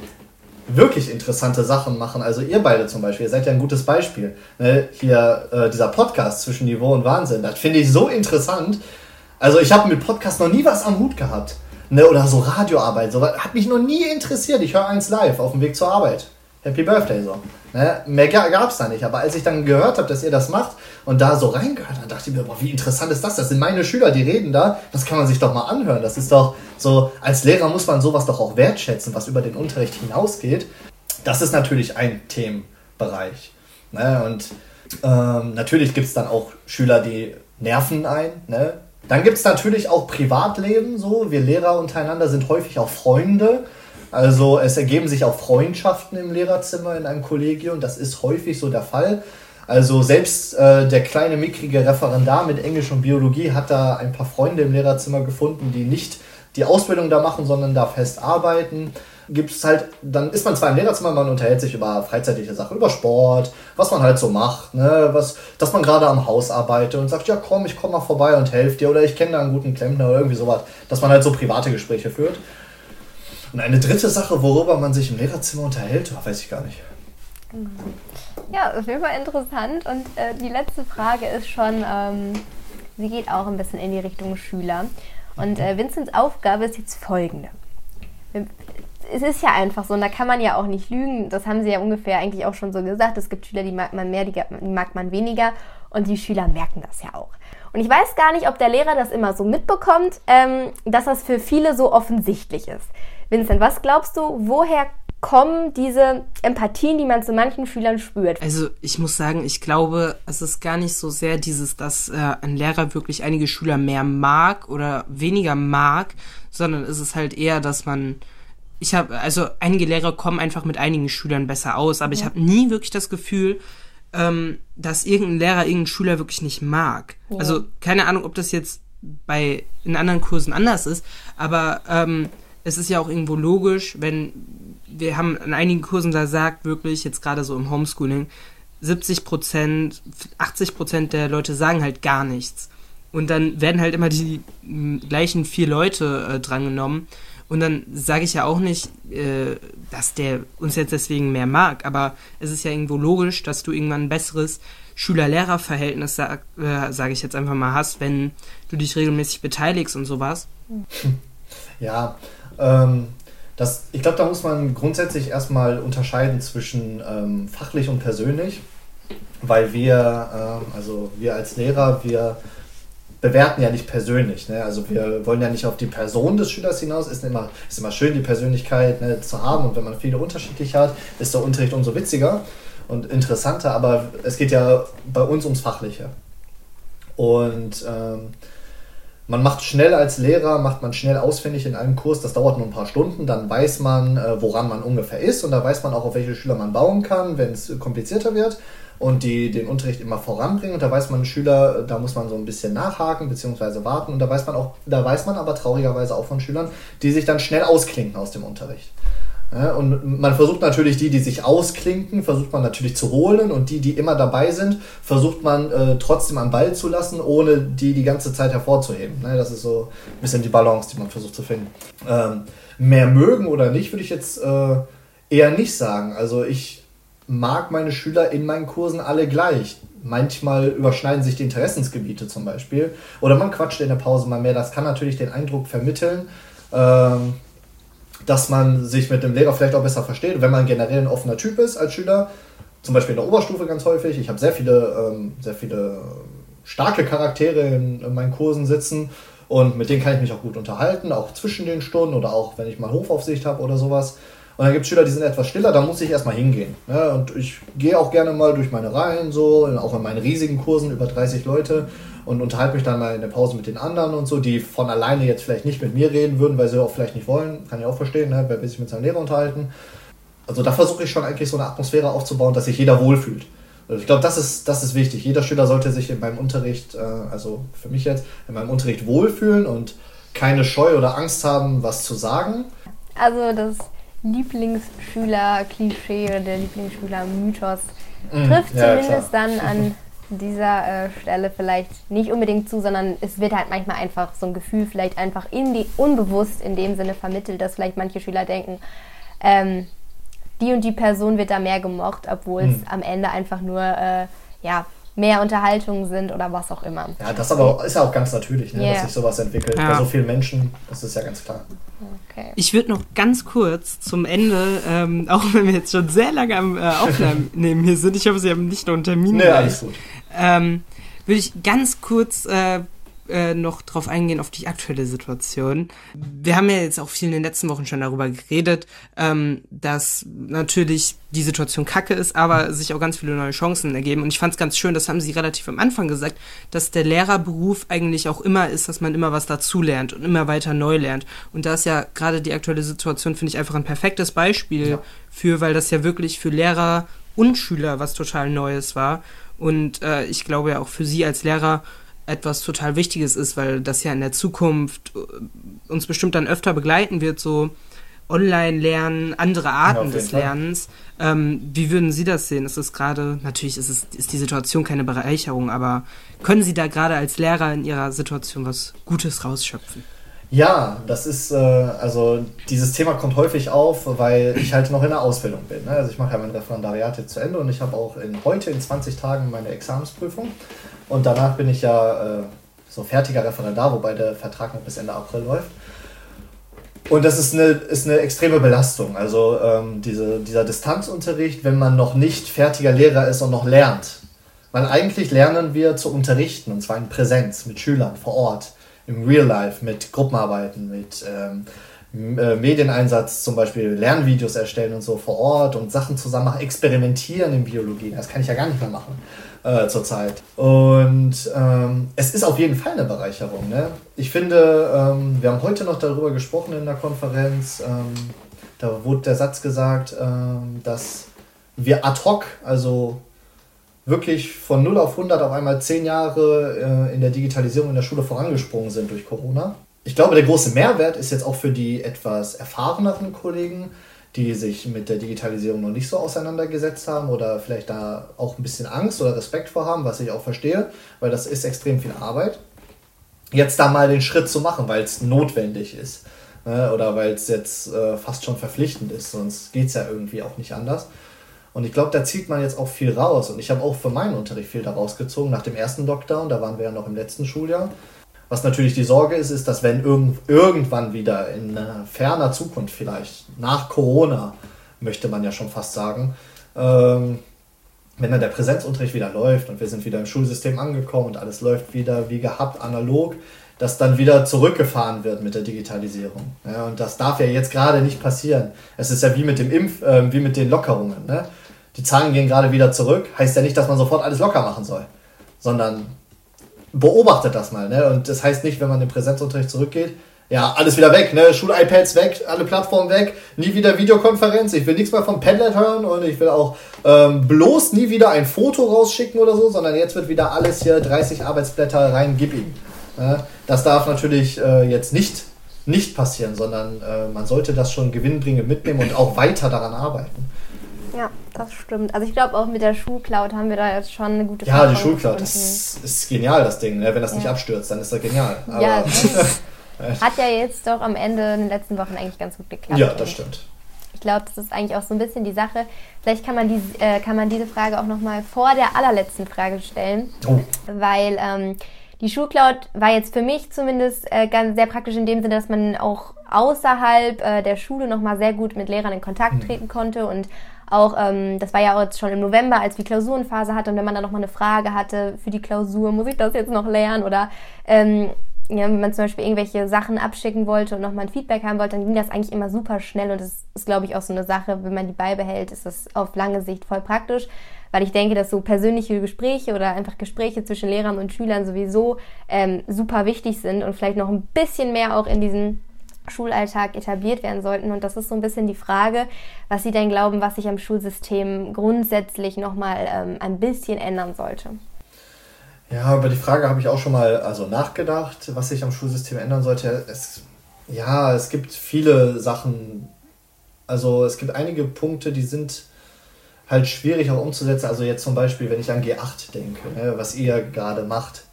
wirklich interessante Sachen machen. Also ihr beide zum Beispiel, ihr seid ja ein gutes Beispiel. Ne? Hier äh, dieser Podcast zwischen Niveau und Wahnsinn, das finde ich so interessant. Also ich habe mit Podcast noch nie was am Hut gehabt. Ne? Oder so Radioarbeit, so hat mich noch nie interessiert. Ich höre eins live auf dem Weg zur Arbeit. Happy Birthday so. Ne? Mehr gab es da nicht. Aber als ich dann gehört habe, dass ihr das macht und da so reingehört, dann dachte ich mir, boah, wie interessant ist das? Das sind meine Schüler, die reden da. Das kann man sich doch mal anhören. Das ist doch so, als Lehrer muss man sowas doch auch wertschätzen, was über den Unterricht hinausgeht. Das ist natürlich ein Themenbereich. Ne? Und ähm, natürlich gibt es dann auch Schüler, die nerven ein. Ne? Dann gibt es natürlich auch Privatleben. So, wir Lehrer untereinander sind häufig auch Freunde. Also es ergeben sich auch Freundschaften im Lehrerzimmer in einem Kollegium. Das ist häufig so der Fall. Also selbst äh, der kleine mickrige Referendar mit Englisch und Biologie hat da ein paar Freunde im Lehrerzimmer gefunden, die nicht die Ausbildung da machen, sondern da fest arbeiten. Gibt es halt, dann ist man zwar im Lehrerzimmer, man unterhält sich über freizeitliche Sachen, über Sport, was man halt so macht, ne, was, dass man gerade am Haus arbeitet und sagt, ja komm, ich komme mal vorbei und helfe dir oder ich kenne da einen guten Klempner oder irgendwie sowas, dass man halt so private Gespräche führt. Und eine dritte Sache, worüber man sich im Lehrerzimmer unterhält, weiß ich gar nicht. Ja, auf jeden Fall interessant. Und äh, die letzte Frage ist schon, ähm, sie geht auch ein bisschen in die Richtung Schüler. Und äh, Vinzens Aufgabe ist jetzt folgende. Es ist ja einfach so, und da kann man ja auch nicht lügen. Das haben sie ja ungefähr eigentlich auch schon so gesagt. Es gibt Schüler, die mag man mehr, die mag man weniger. Und die Schüler merken das ja auch. Und ich weiß gar nicht, ob der Lehrer das immer so mitbekommt, ähm, dass das für viele so offensichtlich ist. Vincent, was glaubst du, woher kommen diese Empathien, die man zu manchen Schülern spürt? Also ich muss sagen, ich glaube, es ist gar nicht so sehr dieses, dass äh, ein Lehrer wirklich einige Schüler mehr mag oder weniger mag, sondern es ist halt eher, dass man ich habe, also einige Lehrer kommen einfach mit einigen Schülern besser aus, aber ja. ich habe nie wirklich das Gefühl, ähm, dass irgendein Lehrer irgendeinen Schüler wirklich nicht mag. Ja. Also keine Ahnung, ob das jetzt bei in anderen Kursen anders ist, aber ähm, es ist ja auch irgendwo logisch, wenn wir haben in einigen Kursen da sagt wirklich, jetzt gerade so im Homeschooling, 70 Prozent, 80 Prozent der Leute sagen halt gar nichts. Und dann werden halt immer die gleichen vier Leute äh, drangenommen. Und dann sage ich ja auch nicht, äh, dass der uns jetzt deswegen mehr mag, aber es ist ja irgendwo logisch, dass du irgendwann ein besseres Schüler-Lehrer-Verhältnis, sag, äh, sage ich jetzt einfach mal, hast, wenn du dich regelmäßig beteiligst und sowas. Ja, ähm, das, ich glaube, da muss man grundsätzlich erstmal unterscheiden zwischen ähm, fachlich und persönlich, weil wir, ähm, also wir als Lehrer, wir bewerten ja nicht persönlich. Ne? Also wir wollen ja nicht auf die Person des Schülers hinaus. Ist immer, ist immer schön, die Persönlichkeit ne, zu haben und wenn man viele unterschiedlich hat, ist der Unterricht umso witziger und interessanter. Aber es geht ja bei uns ums Fachliche. Und ähm, man macht schnell als Lehrer, macht man schnell ausfindig in einem Kurs, das dauert nur ein paar Stunden, dann weiß man, äh, woran man ungefähr ist und da weiß man auch, auf welche Schüler man bauen kann, wenn es komplizierter wird und die den Unterricht immer voranbringen und da weiß man Schüler, da muss man so ein bisschen nachhaken bzw. warten und da weiß man auch, da weiß man aber traurigerweise auch von Schülern, die sich dann schnell ausklinken aus dem Unterricht. Ja, und man versucht natürlich die, die sich ausklinken, versucht man natürlich zu holen und die, die immer dabei sind, versucht man äh, trotzdem am Ball zu lassen, ohne die die ganze Zeit hervorzuheben. Ne, das ist so ein bisschen die Balance, die man versucht zu finden. Ähm, mehr mögen oder nicht, würde ich jetzt äh, eher nicht sagen. Also ich mag meine Schüler in meinen Kursen alle gleich. Manchmal überschneiden sich die Interessensgebiete zum Beispiel. Oder man quatscht in der Pause mal mehr. Das kann natürlich den Eindruck vermitteln. Ähm, dass man sich mit dem Lehrer vielleicht auch besser versteht. Wenn man generell ein offener Typ ist als Schüler, zum Beispiel in der Oberstufe ganz häufig. Ich habe sehr viele, ähm, sehr viele starke Charaktere in, in, meinen Kursen sitzen Und mit denen kann ich mich auch gut unterhalten, auch zwischen den Stunden oder auch wenn ich mal Hofaufsicht habe oder sowas. Und dann gibt es Schüler, die sind etwas stiller, da muss ich erstmal hingehen. Ne? Und ich gehe auch gerne mal durch meine Reihen, so, auch in meinen riesigen Kursen, über 30 Leute, und unterhalte mich dann mal in der Pause mit den anderen und so, die von alleine jetzt vielleicht nicht mit mir reden würden, weil sie auch vielleicht nicht wollen. Kann ich auch verstehen, ne? wer will sich mit seinem Lehrer unterhalten. Also da versuche ich schon eigentlich so eine Atmosphäre aufzubauen, dass sich jeder wohlfühlt. Also ich glaube, das ist, das ist wichtig. Jeder Schüler sollte sich in meinem Unterricht, äh, also für mich jetzt, in meinem Unterricht wohlfühlen und keine Scheu oder Angst haben, was zu sagen. Also das Lieblingsschüler-Klischee oder der Lieblingsschüler-Mythos Mhm. trifft Ja, zumindest klar. dann an dieser äh, Stelle vielleicht nicht unbedingt zu, sondern es wird halt manchmal einfach so ein Gefühl vielleicht einfach in die unbewusst in dem Sinne vermittelt, dass vielleicht manche Schüler denken, ähm, die und die Person wird da mehr gemocht, obwohl es Mhm. am Ende einfach nur äh, ja mehr Unterhaltungen sind oder was auch immer. Ja, das aber ist ja auch ganz natürlich, ne, Ja. dass sich sowas entwickelt. Ja. Bei so vielen Menschen, das ist ja ganz klar. Okay. Ich würde noch ganz kurz zum Ende, ähm, auch wenn wir jetzt schon sehr lange am äh, Aufnehmen hier sind, ich hoffe, Sie haben nicht noch einen Termin. Nee, alles gut. ähm, würde ich ganz kurz äh, äh, noch drauf eingehen, auf die aktuelle Situation. Wir haben ja jetzt auch viel in den letzten Wochen schon darüber geredet, ähm, dass natürlich die Situation kacke ist, aber sich auch ganz viele neue Chancen ergeben. Und ich fand es ganz schön, das haben Sie relativ am Anfang gesagt, dass der Lehrerberuf eigentlich auch immer ist, dass man immer was dazulernt und immer weiter neu lernt. Und da ist ja gerade die aktuelle Situation, finde ich, einfach ein perfektes Beispiel Ja. für, weil das ja wirklich für Lehrer und Schüler was total Neues war. Und äh, ich glaube ja auch für Sie als Lehrer etwas total Wichtiges ist, weil das ja in der Zukunft äh, uns bestimmt dann öfter begleiten wird, so Online-Lernen, andere Ja, Arten jeden des. Lernens. Ähm, wie würden Sie das sehen? Ist es gerade, natürlich ist, es, ist die Situation keine Bereicherung, aber können Sie da gerade als Lehrer in Ihrer Situation was Gutes rausschöpfen? Ja, das ist, äh, also dieses Thema kommt häufig auf, weil ich halt noch in der Ausbildung bin. Ne? Also ich mache ja mein Referendariat jetzt zu Ende und ich habe auch in, heute in 20 Tagen meine Examensprüfung. Und danach bin ich ja äh, so fertiger Referendar, wobei der Vertrag noch bis Ende April läuft. Und das ist eine, ist eine extreme Belastung. Also ähm, diese, dieser Distanzunterricht, wenn man noch nicht fertiger Lehrer ist und noch lernt. Weil eigentlich lernen wir zu unterrichten, und zwar in Präsenz, mit Schülern vor Ort, im Real Life, mit Gruppenarbeiten, mit ähm, äh, Medieneinsatz, zum Beispiel Lernvideos erstellen und so vor Ort und Sachen zusammen machen, experimentieren in Biologie. Das kann ich ja gar nicht mehr machen äh, zurzeit. Und ähm, es ist auf jeden Fall eine Bereicherung. Ne? Ich finde, ähm, wir haben heute noch darüber gesprochen in der Konferenz. Ähm, da wurde der Satz gesagt, ähm, dass wir ad hoc, also wirklich von 0 auf 100 auf einmal 10 Jahre äh, in der Digitalisierung in der Schule vorangesprungen sind durch Corona. Ich glaube, der große Mehrwert ist jetzt auch für die etwas erfahreneren Kollegen, die sich mit der Digitalisierung noch nicht so auseinandergesetzt haben oder vielleicht da auch ein bisschen Angst oder Respekt vor haben, was ich auch verstehe, weil das ist extrem viel Arbeit. Jetzt da mal den Schritt zu machen, weil es notwendig ist ne? oder weil es jetzt äh, fast schon verpflichtend ist, sonst geht es ja irgendwie auch nicht anders. Und ich glaube, da zieht man jetzt auch viel raus. Und ich habe auch für meinen Unterricht viel daraus gezogen. Nach dem ersten Lockdown, da waren wir ja noch im letzten Schuljahr. Was natürlich die Sorge ist, ist, dass wenn irgend, irgendwann wieder in äh, ferner Zukunft vielleicht, nach Corona, möchte man ja schon fast sagen, ähm, wenn dann der Präsenzunterricht wieder läuft und wir sind wieder im Schulsystem angekommen und alles läuft wieder wie gehabt analog, dass dann wieder zurückgefahren wird mit der Digitalisierung. Ja, und das darf ja jetzt gerade nicht passieren. Es ist ja wie mit dem Impf, äh, wie mit den Lockerungen. Ne? Die Zahlen gehen gerade wieder zurück, heißt ja nicht, dass man sofort alles locker machen soll, sondern beobachtet das mal. Ne? Und das heißt nicht, wenn man den Präsenzunterricht zurückgeht, ja, alles wieder weg, ne? Schul-iPads weg, alle Plattformen weg, nie wieder Videokonferenz, ich will nichts mehr vom Padlet hören und ich will auch ähm, bloß nie wieder ein Foto rausschicken oder so, sondern jetzt wird wieder alles hier 30 Arbeitsblätter rein, gib ihm. Ne? Das darf natürlich äh, jetzt nicht, nicht passieren, sondern äh, man sollte das schon gewinnbringend mitnehmen und auch weiter daran arbeiten. Ja, das stimmt. Also ich glaube auch mit der Schulcloud haben wir da jetzt schon eine gute Ja, die Schulcloud, gefunden. das ist genial, das Ding. Ne? Wenn das nicht Ja. abstürzt, dann ist das genial. Aber, Ja, das hat ja jetzt doch am Ende in den letzten Wochen eigentlich ganz gut geklappt. ja, das stimmt. Ich glaube, das ist eigentlich auch so ein bisschen die Sache. Vielleicht kann man, die, äh, kann man diese Frage auch nochmal vor der allerletzten Frage stellen, Oh. weil ähm, die Schulcloud war jetzt für mich zumindest äh, ganz sehr praktisch in dem Sinne, dass man auch außerhalb äh, der Schule nochmal sehr gut mit Lehrern in Kontakt Hm. treten konnte und auch, ähm, das war ja auch jetzt schon im November, als wir Klausurenphase hatte und wenn man dann nochmal eine Frage hatte für die Klausur, muss ich das jetzt noch lernen? Oder ähm, ja, wenn man zum Beispiel irgendwelche Sachen abschicken wollte und nochmal ein Feedback haben wollte, dann ging das eigentlich immer super schnell. Und das ist, glaube ich, auch so eine Sache, wenn man die beibehält, ist das auf lange Sicht voll praktisch, weil ich denke, dass so persönliche Gespräche oder einfach Gespräche zwischen Lehrern und Schülern sowieso ähm, super wichtig sind und vielleicht noch ein bisschen mehr auch in diesen Schulalltag etabliert werden sollten. Und das ist so ein bisschen die Frage, was Sie denn glauben, was sich am Schulsystem grundsätzlich nochmal ähm, ein bisschen ändern sollte. Ja, über die Frage habe ich auch schon mal also nachgedacht, was sich am Schulsystem ändern sollte. Es, ja, es gibt viele Sachen. Also es gibt einige Punkte, die sind halt schwierig auch umzusetzen. Also jetzt zum Beispiel, wenn ich an G8 denke, ne, was ihr gerade macht.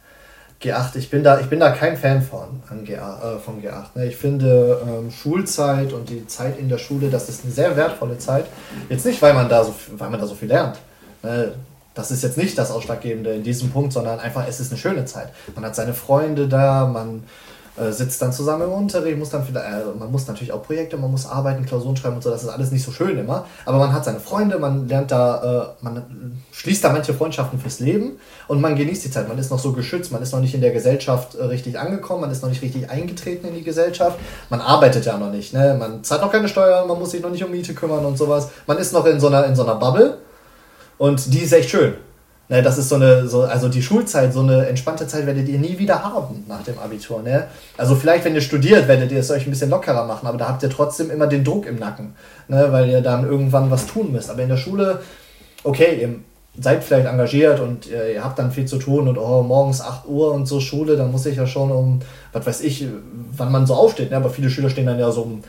G8, ich bin da, ich bin da kein Fan von, an G8, äh, von G8. Ne. Ich finde ähm, Schulzeit und die Zeit in der Schule, das ist eine sehr wertvolle Zeit. Jetzt nicht, weil man da so, weil man da so viel lernt. Ne das ist jetzt nicht das Ausschlaggebende in diesem Punkt, sondern einfach, es ist eine schöne Zeit. Man hat seine Freunde da, man äh, sitzt dann zusammen im Unterricht, muss dann vielleicht, äh, man muss natürlich auch Projekte, man muss arbeiten, Klausuren schreiben und so, das ist alles nicht so schön immer. Aber man hat seine Freunde, man lernt da, äh, man schließt da manche Freundschaften fürs Leben und man genießt die Zeit. Man ist noch so geschützt, man ist noch nicht in der Gesellschaft äh, richtig angekommen, man ist noch nicht richtig eingetreten in die Gesellschaft. Man arbeitet ja noch nicht, ne? man zahlt noch keine Steuern, man muss sich noch nicht um Miete kümmern und sowas. Man ist noch in so einer, in so einer Bubble und die ist echt schön. Ne, das ist so eine, so, also die Schulzeit, so eine entspannte Zeit werdet ihr nie wieder haben nach dem Abitur. Ne? Also vielleicht, wenn ihr studiert, werdet ihr es euch ein bisschen lockerer machen, aber da habt ihr trotzdem immer den Druck im Nacken, ne? weil ihr dann irgendwann was tun müsst. Aber in der Schule, okay, ihr seid vielleicht engagiert und ihr, ihr habt dann viel zu tun und oh, morgens 8 Uhr und so Schule, dann muss ich ja schon um, was weiß ich, wann man so aufsteht. Ne? Aber viele Schüler stehen dann ja so um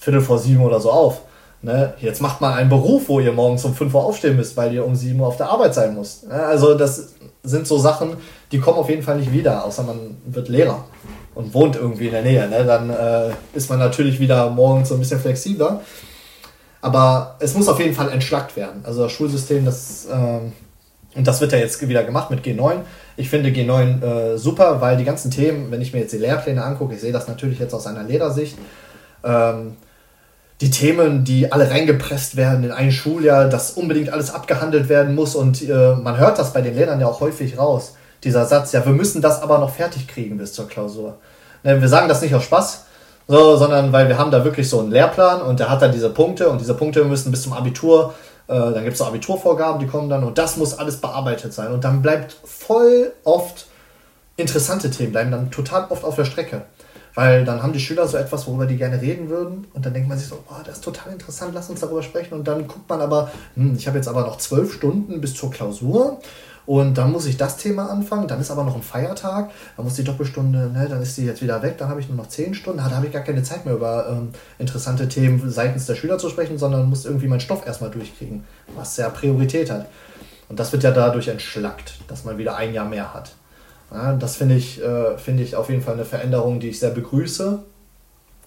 Viertel vor sieben oder so auf. Ne? Jetzt macht man einen Beruf, wo ihr morgens um 5 Uhr aufstehen müsst, weil ihr um 7 Uhr auf der Arbeit sein müsst. Ne? Also das sind so Sachen, die kommen auf jeden Fall nicht wieder, außer man wird Lehrer und wohnt irgendwie in der Nähe. Ne? Dann äh, ist man natürlich wieder morgens so ein bisschen flexibler. Aber es muss auf jeden Fall entschlackt werden. Also das Schulsystem, das, ähm, und das wird ja jetzt wieder gemacht mit G9. Ich finde G9 äh, super, weil die ganzen Themen, wenn ich mir jetzt die Lehrpläne angucke, ich sehe das natürlich jetzt aus einer Lehrersicht, ähm, die Themen, die alle reingepresst werden in ein Schuljahr, dass unbedingt alles abgehandelt werden muss und äh, man hört das bei den Lehrern ja auch häufig raus. Dieser Satz, ja, wir müssen das aber noch fertig kriegen bis zur Klausur. Ne, wir sagen das nicht aus Spaß, so, sondern weil wir haben da wirklich so einen Lehrplan und der hat dann diese Punkte und diese Punkte müssen bis zum Abitur, äh, dann gibt es so Abiturvorgaben, die kommen dann und das muss alles bearbeitet sein. Und dann bleibt voll oft interessante Themen, bleiben dann total oft auf der Strecke. Weil dann haben die Schüler so etwas, worüber die gerne reden würden. Und dann denkt man sich so, oh, das ist total interessant, lass uns darüber sprechen. Und dann guckt man aber, hm, ich habe jetzt aber noch zwölf Stunden bis zur Klausur. Und dann muss ich das Thema anfangen, dann ist aber noch ein Feiertag, dann muss die Doppelstunde, ne, dann ist die jetzt wieder weg, dann habe ich nur noch zehn Stunden, da habe ich gar keine Zeit mehr über ähm, interessante Themen seitens der Schüler zu sprechen, sondern muss irgendwie meinen Stoff erstmal durchkriegen, was ja Priorität hat. Und das wird ja dadurch entschlackt, dass man wieder ein Jahr mehr hat. Ja, das finde ich, äh, find ich auf jeden Fall eine Veränderung, die ich sehr begrüße.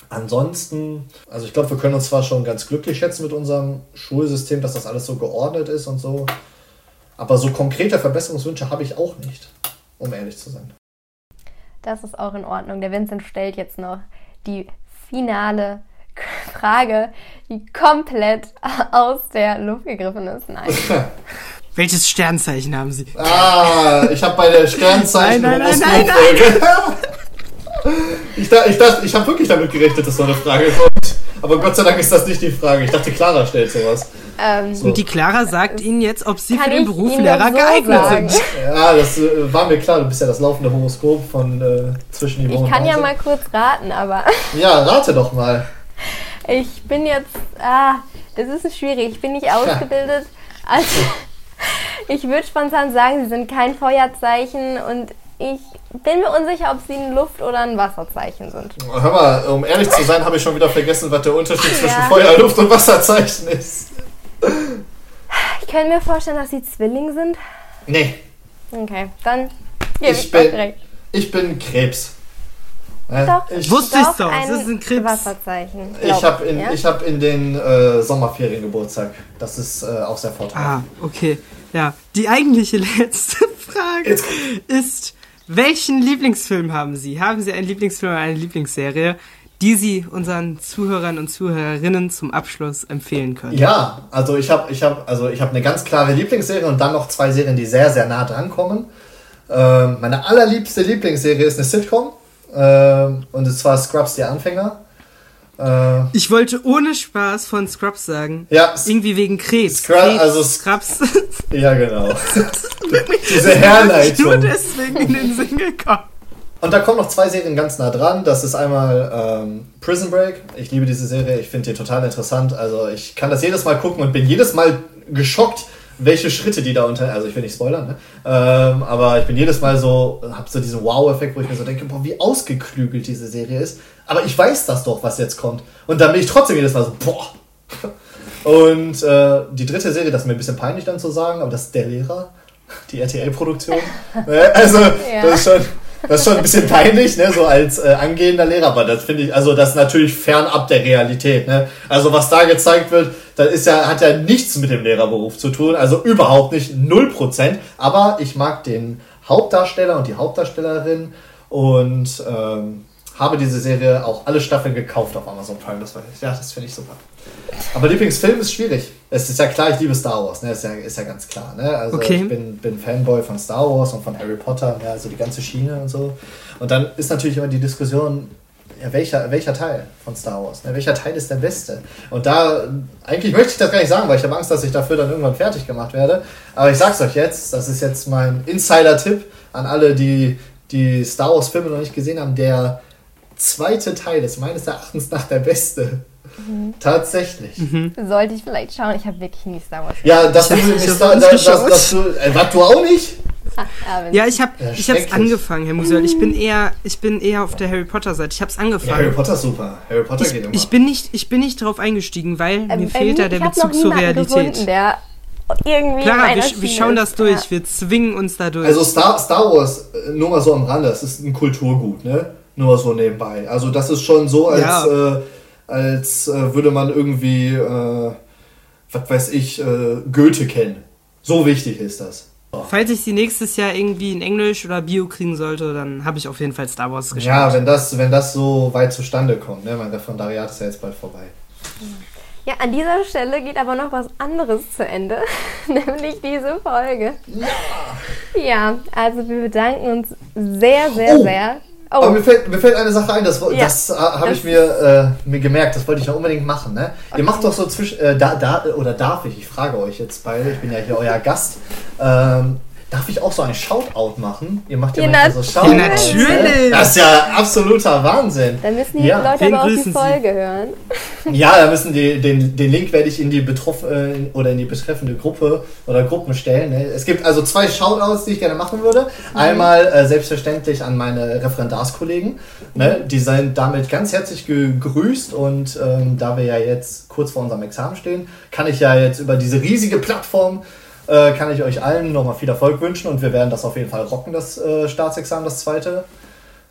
Ansonsten, also ich glaube, wir können uns zwar schon ganz glücklich schätzen mit unserem Schulsystem, dass das alles so geordnet ist und so, aber so konkrete Verbesserungswünsche habe ich auch nicht, um ehrlich zu sein. Das ist auch in Ordnung. Der Vincent stellt jetzt noch die finale Frage, die komplett aus der Luft gegriffen ist. Nein. Welches Sternzeichen haben Sie? Ah, ich habe bei der Sternzeichen nein, nein, nein, nein, Ich, da, ich, ich habe wirklich damit gerechnet, dass so eine Frage kommt. Aber Gott sei Dank ist das nicht die Frage. Ich dachte, Clara stellt sowas. Ähm, so. Und die Clara sagt Ihnen jetzt, ob Sie für den Beruf Lehrer so geeignet sagen. sind. Ja, das äh, war mir klar. Du bist ja das laufende Horoskop von äh, zwischen die Ich kann ja mal kurz raten, aber. Ja, rate doch mal. Ich bin jetzt. Ah, das ist schwierig. Ich bin nicht ausgebildet als ich würde spontan sagen, sie sind kein Feuerzeichen und ich bin mir unsicher, ob sie ein Luft- oder ein Wasserzeichen sind. Hör mal, um ehrlich zu sein, habe ich schon wieder vergessen, was der Unterschied ja. zwischen Feuer, Luft und Wasserzeichen ist. Ich könnte mir vorstellen, dass sie Zwilling sind. Nee. Okay, dann gebe ich, ich bin, recht. Ich bin Krebs. Doch, ich wusste ich doch. Das ist ein Krebs. Wasserzeichen. Ich habe in, ja? hab in den äh, Sommerferien Geburtstag. Das ist äh, auch sehr vorteilhaft. Ah, okay. Ja, die eigentliche letzte Frage Jetzt. ist, welchen Lieblingsfilm haben Sie? Haben Sie einen Lieblingsfilm oder eine Lieblingsserie, die Sie unseren Zuhörern und Zuhörerinnen zum Abschluss empfehlen können? Ja, also ich habe ich hab, also hab eine ganz klare Lieblingsserie und dann noch zwei Serien, die sehr, sehr nah dran kommen. Ähm, meine allerliebste Lieblingsserie ist eine Sitcom Ähm, und zwar Scrubs der Anfänger. Äh, Ich wollte ohne Spaß von Scrubs sagen. ja, Irgendwie wegen Krebs. Scrub- Krebs, also- Scrubs. ja, genau. Diese Nur Herleitung. deswegen in den Sinn gekommen. Und da kommen noch zwei Serien ganz nah dran. Das ist einmal ähm, Prison Break. Ich liebe diese Serie. Ich finde die total interessant. Also ich kann das jedes Mal gucken und bin jedes Mal geschockt, welche Schritte die da unter... Also ich will nicht spoilern, ne? Ähm, aber ich bin jedes Mal so... Hab so diesen Wow-Effekt, wo ich mir so denke, boah, wie ausgeklügelt diese Serie ist. Aber ich weiß das doch, was jetzt kommt. Und dann bin ich trotzdem jedes Mal so, boah. Und äh, die dritte Serie, das ist mir ein bisschen peinlich dann zu sagen, aber das ist Der Lehrer, die RTL-Produktion. Ne? also, das ist schon... Das ist schon ein bisschen peinlich, ne, so als äh, angehender Lehrer, aber das finde ich, also das ist natürlich fernab der Realität, ne. Also was da gezeigt wird, das ist ja, hat ja nichts mit dem Lehrerberuf zu tun, also überhaupt nicht, null Prozent, aber ich mag den Hauptdarsteller und die Hauptdarstellerin und ähm, habe diese Serie auch alle Staffeln gekauft auf Amazon Prime, das war, ja, das finde ich super. Aber Lieblingsfilm ist schwierig. Es ist ja klar, ich liebe Star Wars, ne? Ist ja, ist ja ganz klar, ne? Also Okay. ich bin, bin Fanboy von Star Wars und von Harry Potter, ja, also die ganze Schiene und so. Und dann ist natürlich immer die Diskussion, ja, welcher, welcher Teil von Star Wars? Ne? Welcher Teil ist der beste? Und da, eigentlich möchte ich das gar nicht sagen, weil ich habe Angst, dass ich dafür dann irgendwann fertig gemacht werde. Aber ich sag's euch jetzt, das ist jetzt mein Insider-Tipp an alle, die die Star Wars-Filme noch nicht gesehen haben. Der zweite Teil ist meines Erachtens nach der beste. Tatsächlich. Sollte ich vielleicht schauen. Ich habe wirklich nie Star Wars Ja, dass du Ich nicht hab Star, geschaut. dass du, äh, was, du auch nicht? Ja, ich habe ich hab's angefangen, Herr Musel. Ich bin eher ich bin eher auf der Harry Potter Seite. Ich hab's Ja, Harry angefangen. Potter ist super. Harry Potter ich, geht immer. ich bin nicht ich bin nicht drauf eingestiegen, weil Ähm, mir bei fehlt da der Bezug zur Realität. Gefunden, der irgendwie meiner wir, wir schauen das durch. Ja. Wir zwingen uns da durch. Also Star, Star Wars, äh, nur mal so am Rande, das ist ein Kulturgut, ne? Nur so nebenbei. Also das ist schon so, als, Ja. äh, als äh, würde man irgendwie, äh, was weiß ich, äh, Goethe kennen. So wichtig ist das. Falls ich sie nächstes Jahr irgendwie in Englisch oder Bio kriegen sollte, dann habe ich auf jeden Fall Star Wars geschaut. Ja, wenn das, wenn das so weit zustande kommt, ne? Mein Referendariat ist ja jetzt bald vorbei. Ja, an dieser Stelle geht aber noch was anderes zu Ende, nämlich diese Folge. Ja. Ja, also wir bedanken uns sehr, sehr, Oh. sehr. Aber Oh, mir fällt, mir fällt eine Sache ein, das, Ja. das äh, habe ich mir, äh, mir gemerkt, das wollte ich noch unbedingt machen. Ne? Ihr macht doch so zwischen, äh, da, da, oder darf ich, ich frage euch jetzt beide, ich bin ja hier euer Gast, ähm, darf ich auch so ein Shoutout machen? Ihr macht ja, Ja, manchmal so natürlich. Shoutouts. Ja, natürlich. Das ist ja absoluter Wahnsinn. dann müssen die Ja. Leute Wen aber auch die grüßen Sie? Folge hören. Ja, da müssen die, den, den Link werde ich in die betroff, äh, oder in die betreffende Gruppe oder Gruppen stellen. Ne? Es gibt also zwei Shoutouts, die ich gerne machen würde. Einmal äh, selbstverständlich an meine Referendarskollegen. Ne? Die sind damit ganz herzlich gegrüßt und ähm, da wir ja jetzt kurz vor unserem Examen stehen, kann ich ja jetzt über diese riesige Plattform äh, kann ich euch allen nochmal viel Erfolg wünschen und wir werden das auf jeden Fall rocken, das äh, Staatsexamen, das zweite.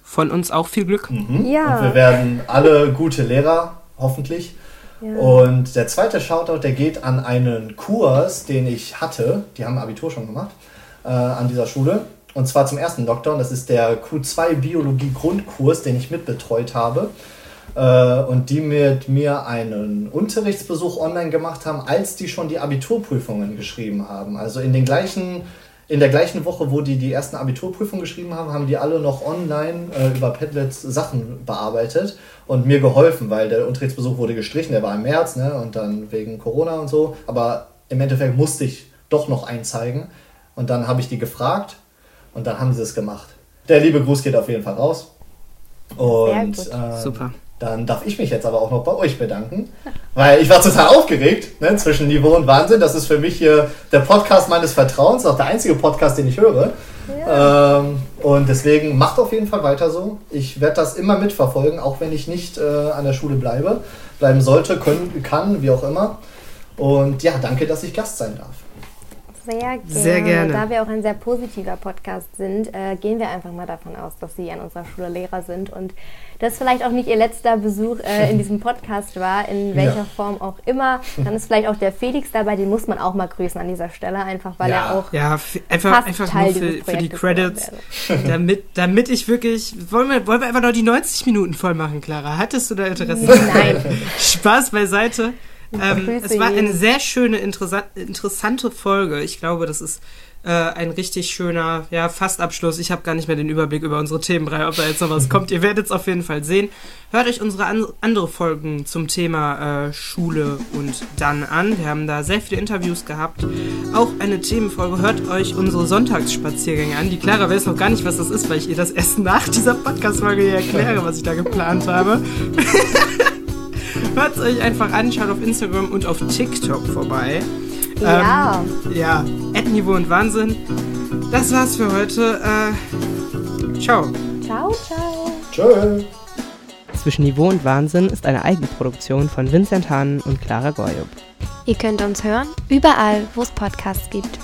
Von uns auch viel Glück. Mhm. Ja. Und wir werden alle gute Lehrer, hoffentlich. Ja. Und der zweite Shoutout, der geht an einen Kurs, den ich hatte. Die haben Abitur schon gemacht äh, an dieser Schule. Und zwar zum ersten Lockdown. Das ist der Q2 Biologie Grundkurs, den ich mitbetreut habe. Äh, und die mit mir einen Unterrichtsbesuch online gemacht haben, als die schon die Abiturprüfungen geschrieben haben. Also in den gleichen in der gleichen Woche, wo die die ersten Abiturprüfungen geschrieben haben, haben die alle noch online äh, über Padlets Sachen bearbeitet und mir geholfen, weil der Unterrichtsbesuch wurde gestrichen, der war im März, ne, und dann wegen Corona und so. Aber im Endeffekt musste ich doch noch einzeigen. Und dann habe ich die gefragt und dann haben sie es gemacht. Der liebe Gruß geht auf jeden Fall raus. Und Sehr gut. ähm, Super. Dann darf ich mich jetzt aber auch noch bei euch bedanken, weil ich war total aufgeregt ne, zwischen Niveau und Wahnsinn. Das ist für mich hier der Podcast meines Vertrauens, auch der einzige Podcast, den ich höre. Ähm, und deswegen macht auf jeden Fall weiter so. Ich werde das immer mitverfolgen, auch wenn ich nicht äh, an der Schule bleibe, bleiben sollte, können, kann, wie auch immer. Und ja, danke, dass ich Gast sein darf. Sehr gerne. Sehr gerne. Da wir auch ein sehr positiver Podcast sind, äh, gehen wir einfach mal davon aus, dass Sie an unserer Schule Lehrer sind und das vielleicht auch nicht Ihr letzter Besuch äh, in diesem Podcast war, in welcher Ja. Form auch immer. Dann ist vielleicht auch der Felix dabei, den muss man auch mal grüßen an dieser Stelle, einfach weil Ja. er auch Ja, einfach, einfach Teil nur für, für die Credits. damit, damit ich wirklich. Wollen wir, wollen wir einfach noch die 90 Minuten voll machen, Clara? Hattest du da Interesse? Nein. Spaß beiseite. Ähm, es war eine sehr schöne, interessante Folge. Ich glaube, das ist äh, ein richtig schöner, ja, Fastabschluss. Ich habe gar nicht mehr den Überblick über unsere Themenreihe, ob da jetzt noch was kommt. Ihr werdet es auf jeden Fall sehen. Hört euch unsere an andere Folgen zum Thema äh, Schule und dann an. Wir haben da sehr viele Interviews gehabt. Auch eine Themenfolge. Hört euch unsere Sonntagsspaziergänge an. Die Clara weiß noch gar nicht, was das ist, weil ich ihr das erst nach dieser Podcast-Folge hier erkläre, was ich da geplant habe. Hört es euch einfach an, schaut auf Instagram und auf TikTok vorbei. Ja. Ähm, ja, Niveau und Wahnsinn. Das war's für heute. Äh, ciao. Ciao, ciao. Tschö. Zwischen Niveau und Wahnsinn ist eine Eigenproduktion von Vincent Hahn und Clara Goyub. Ihr könnt uns hören, überall, wo es Podcasts gibt.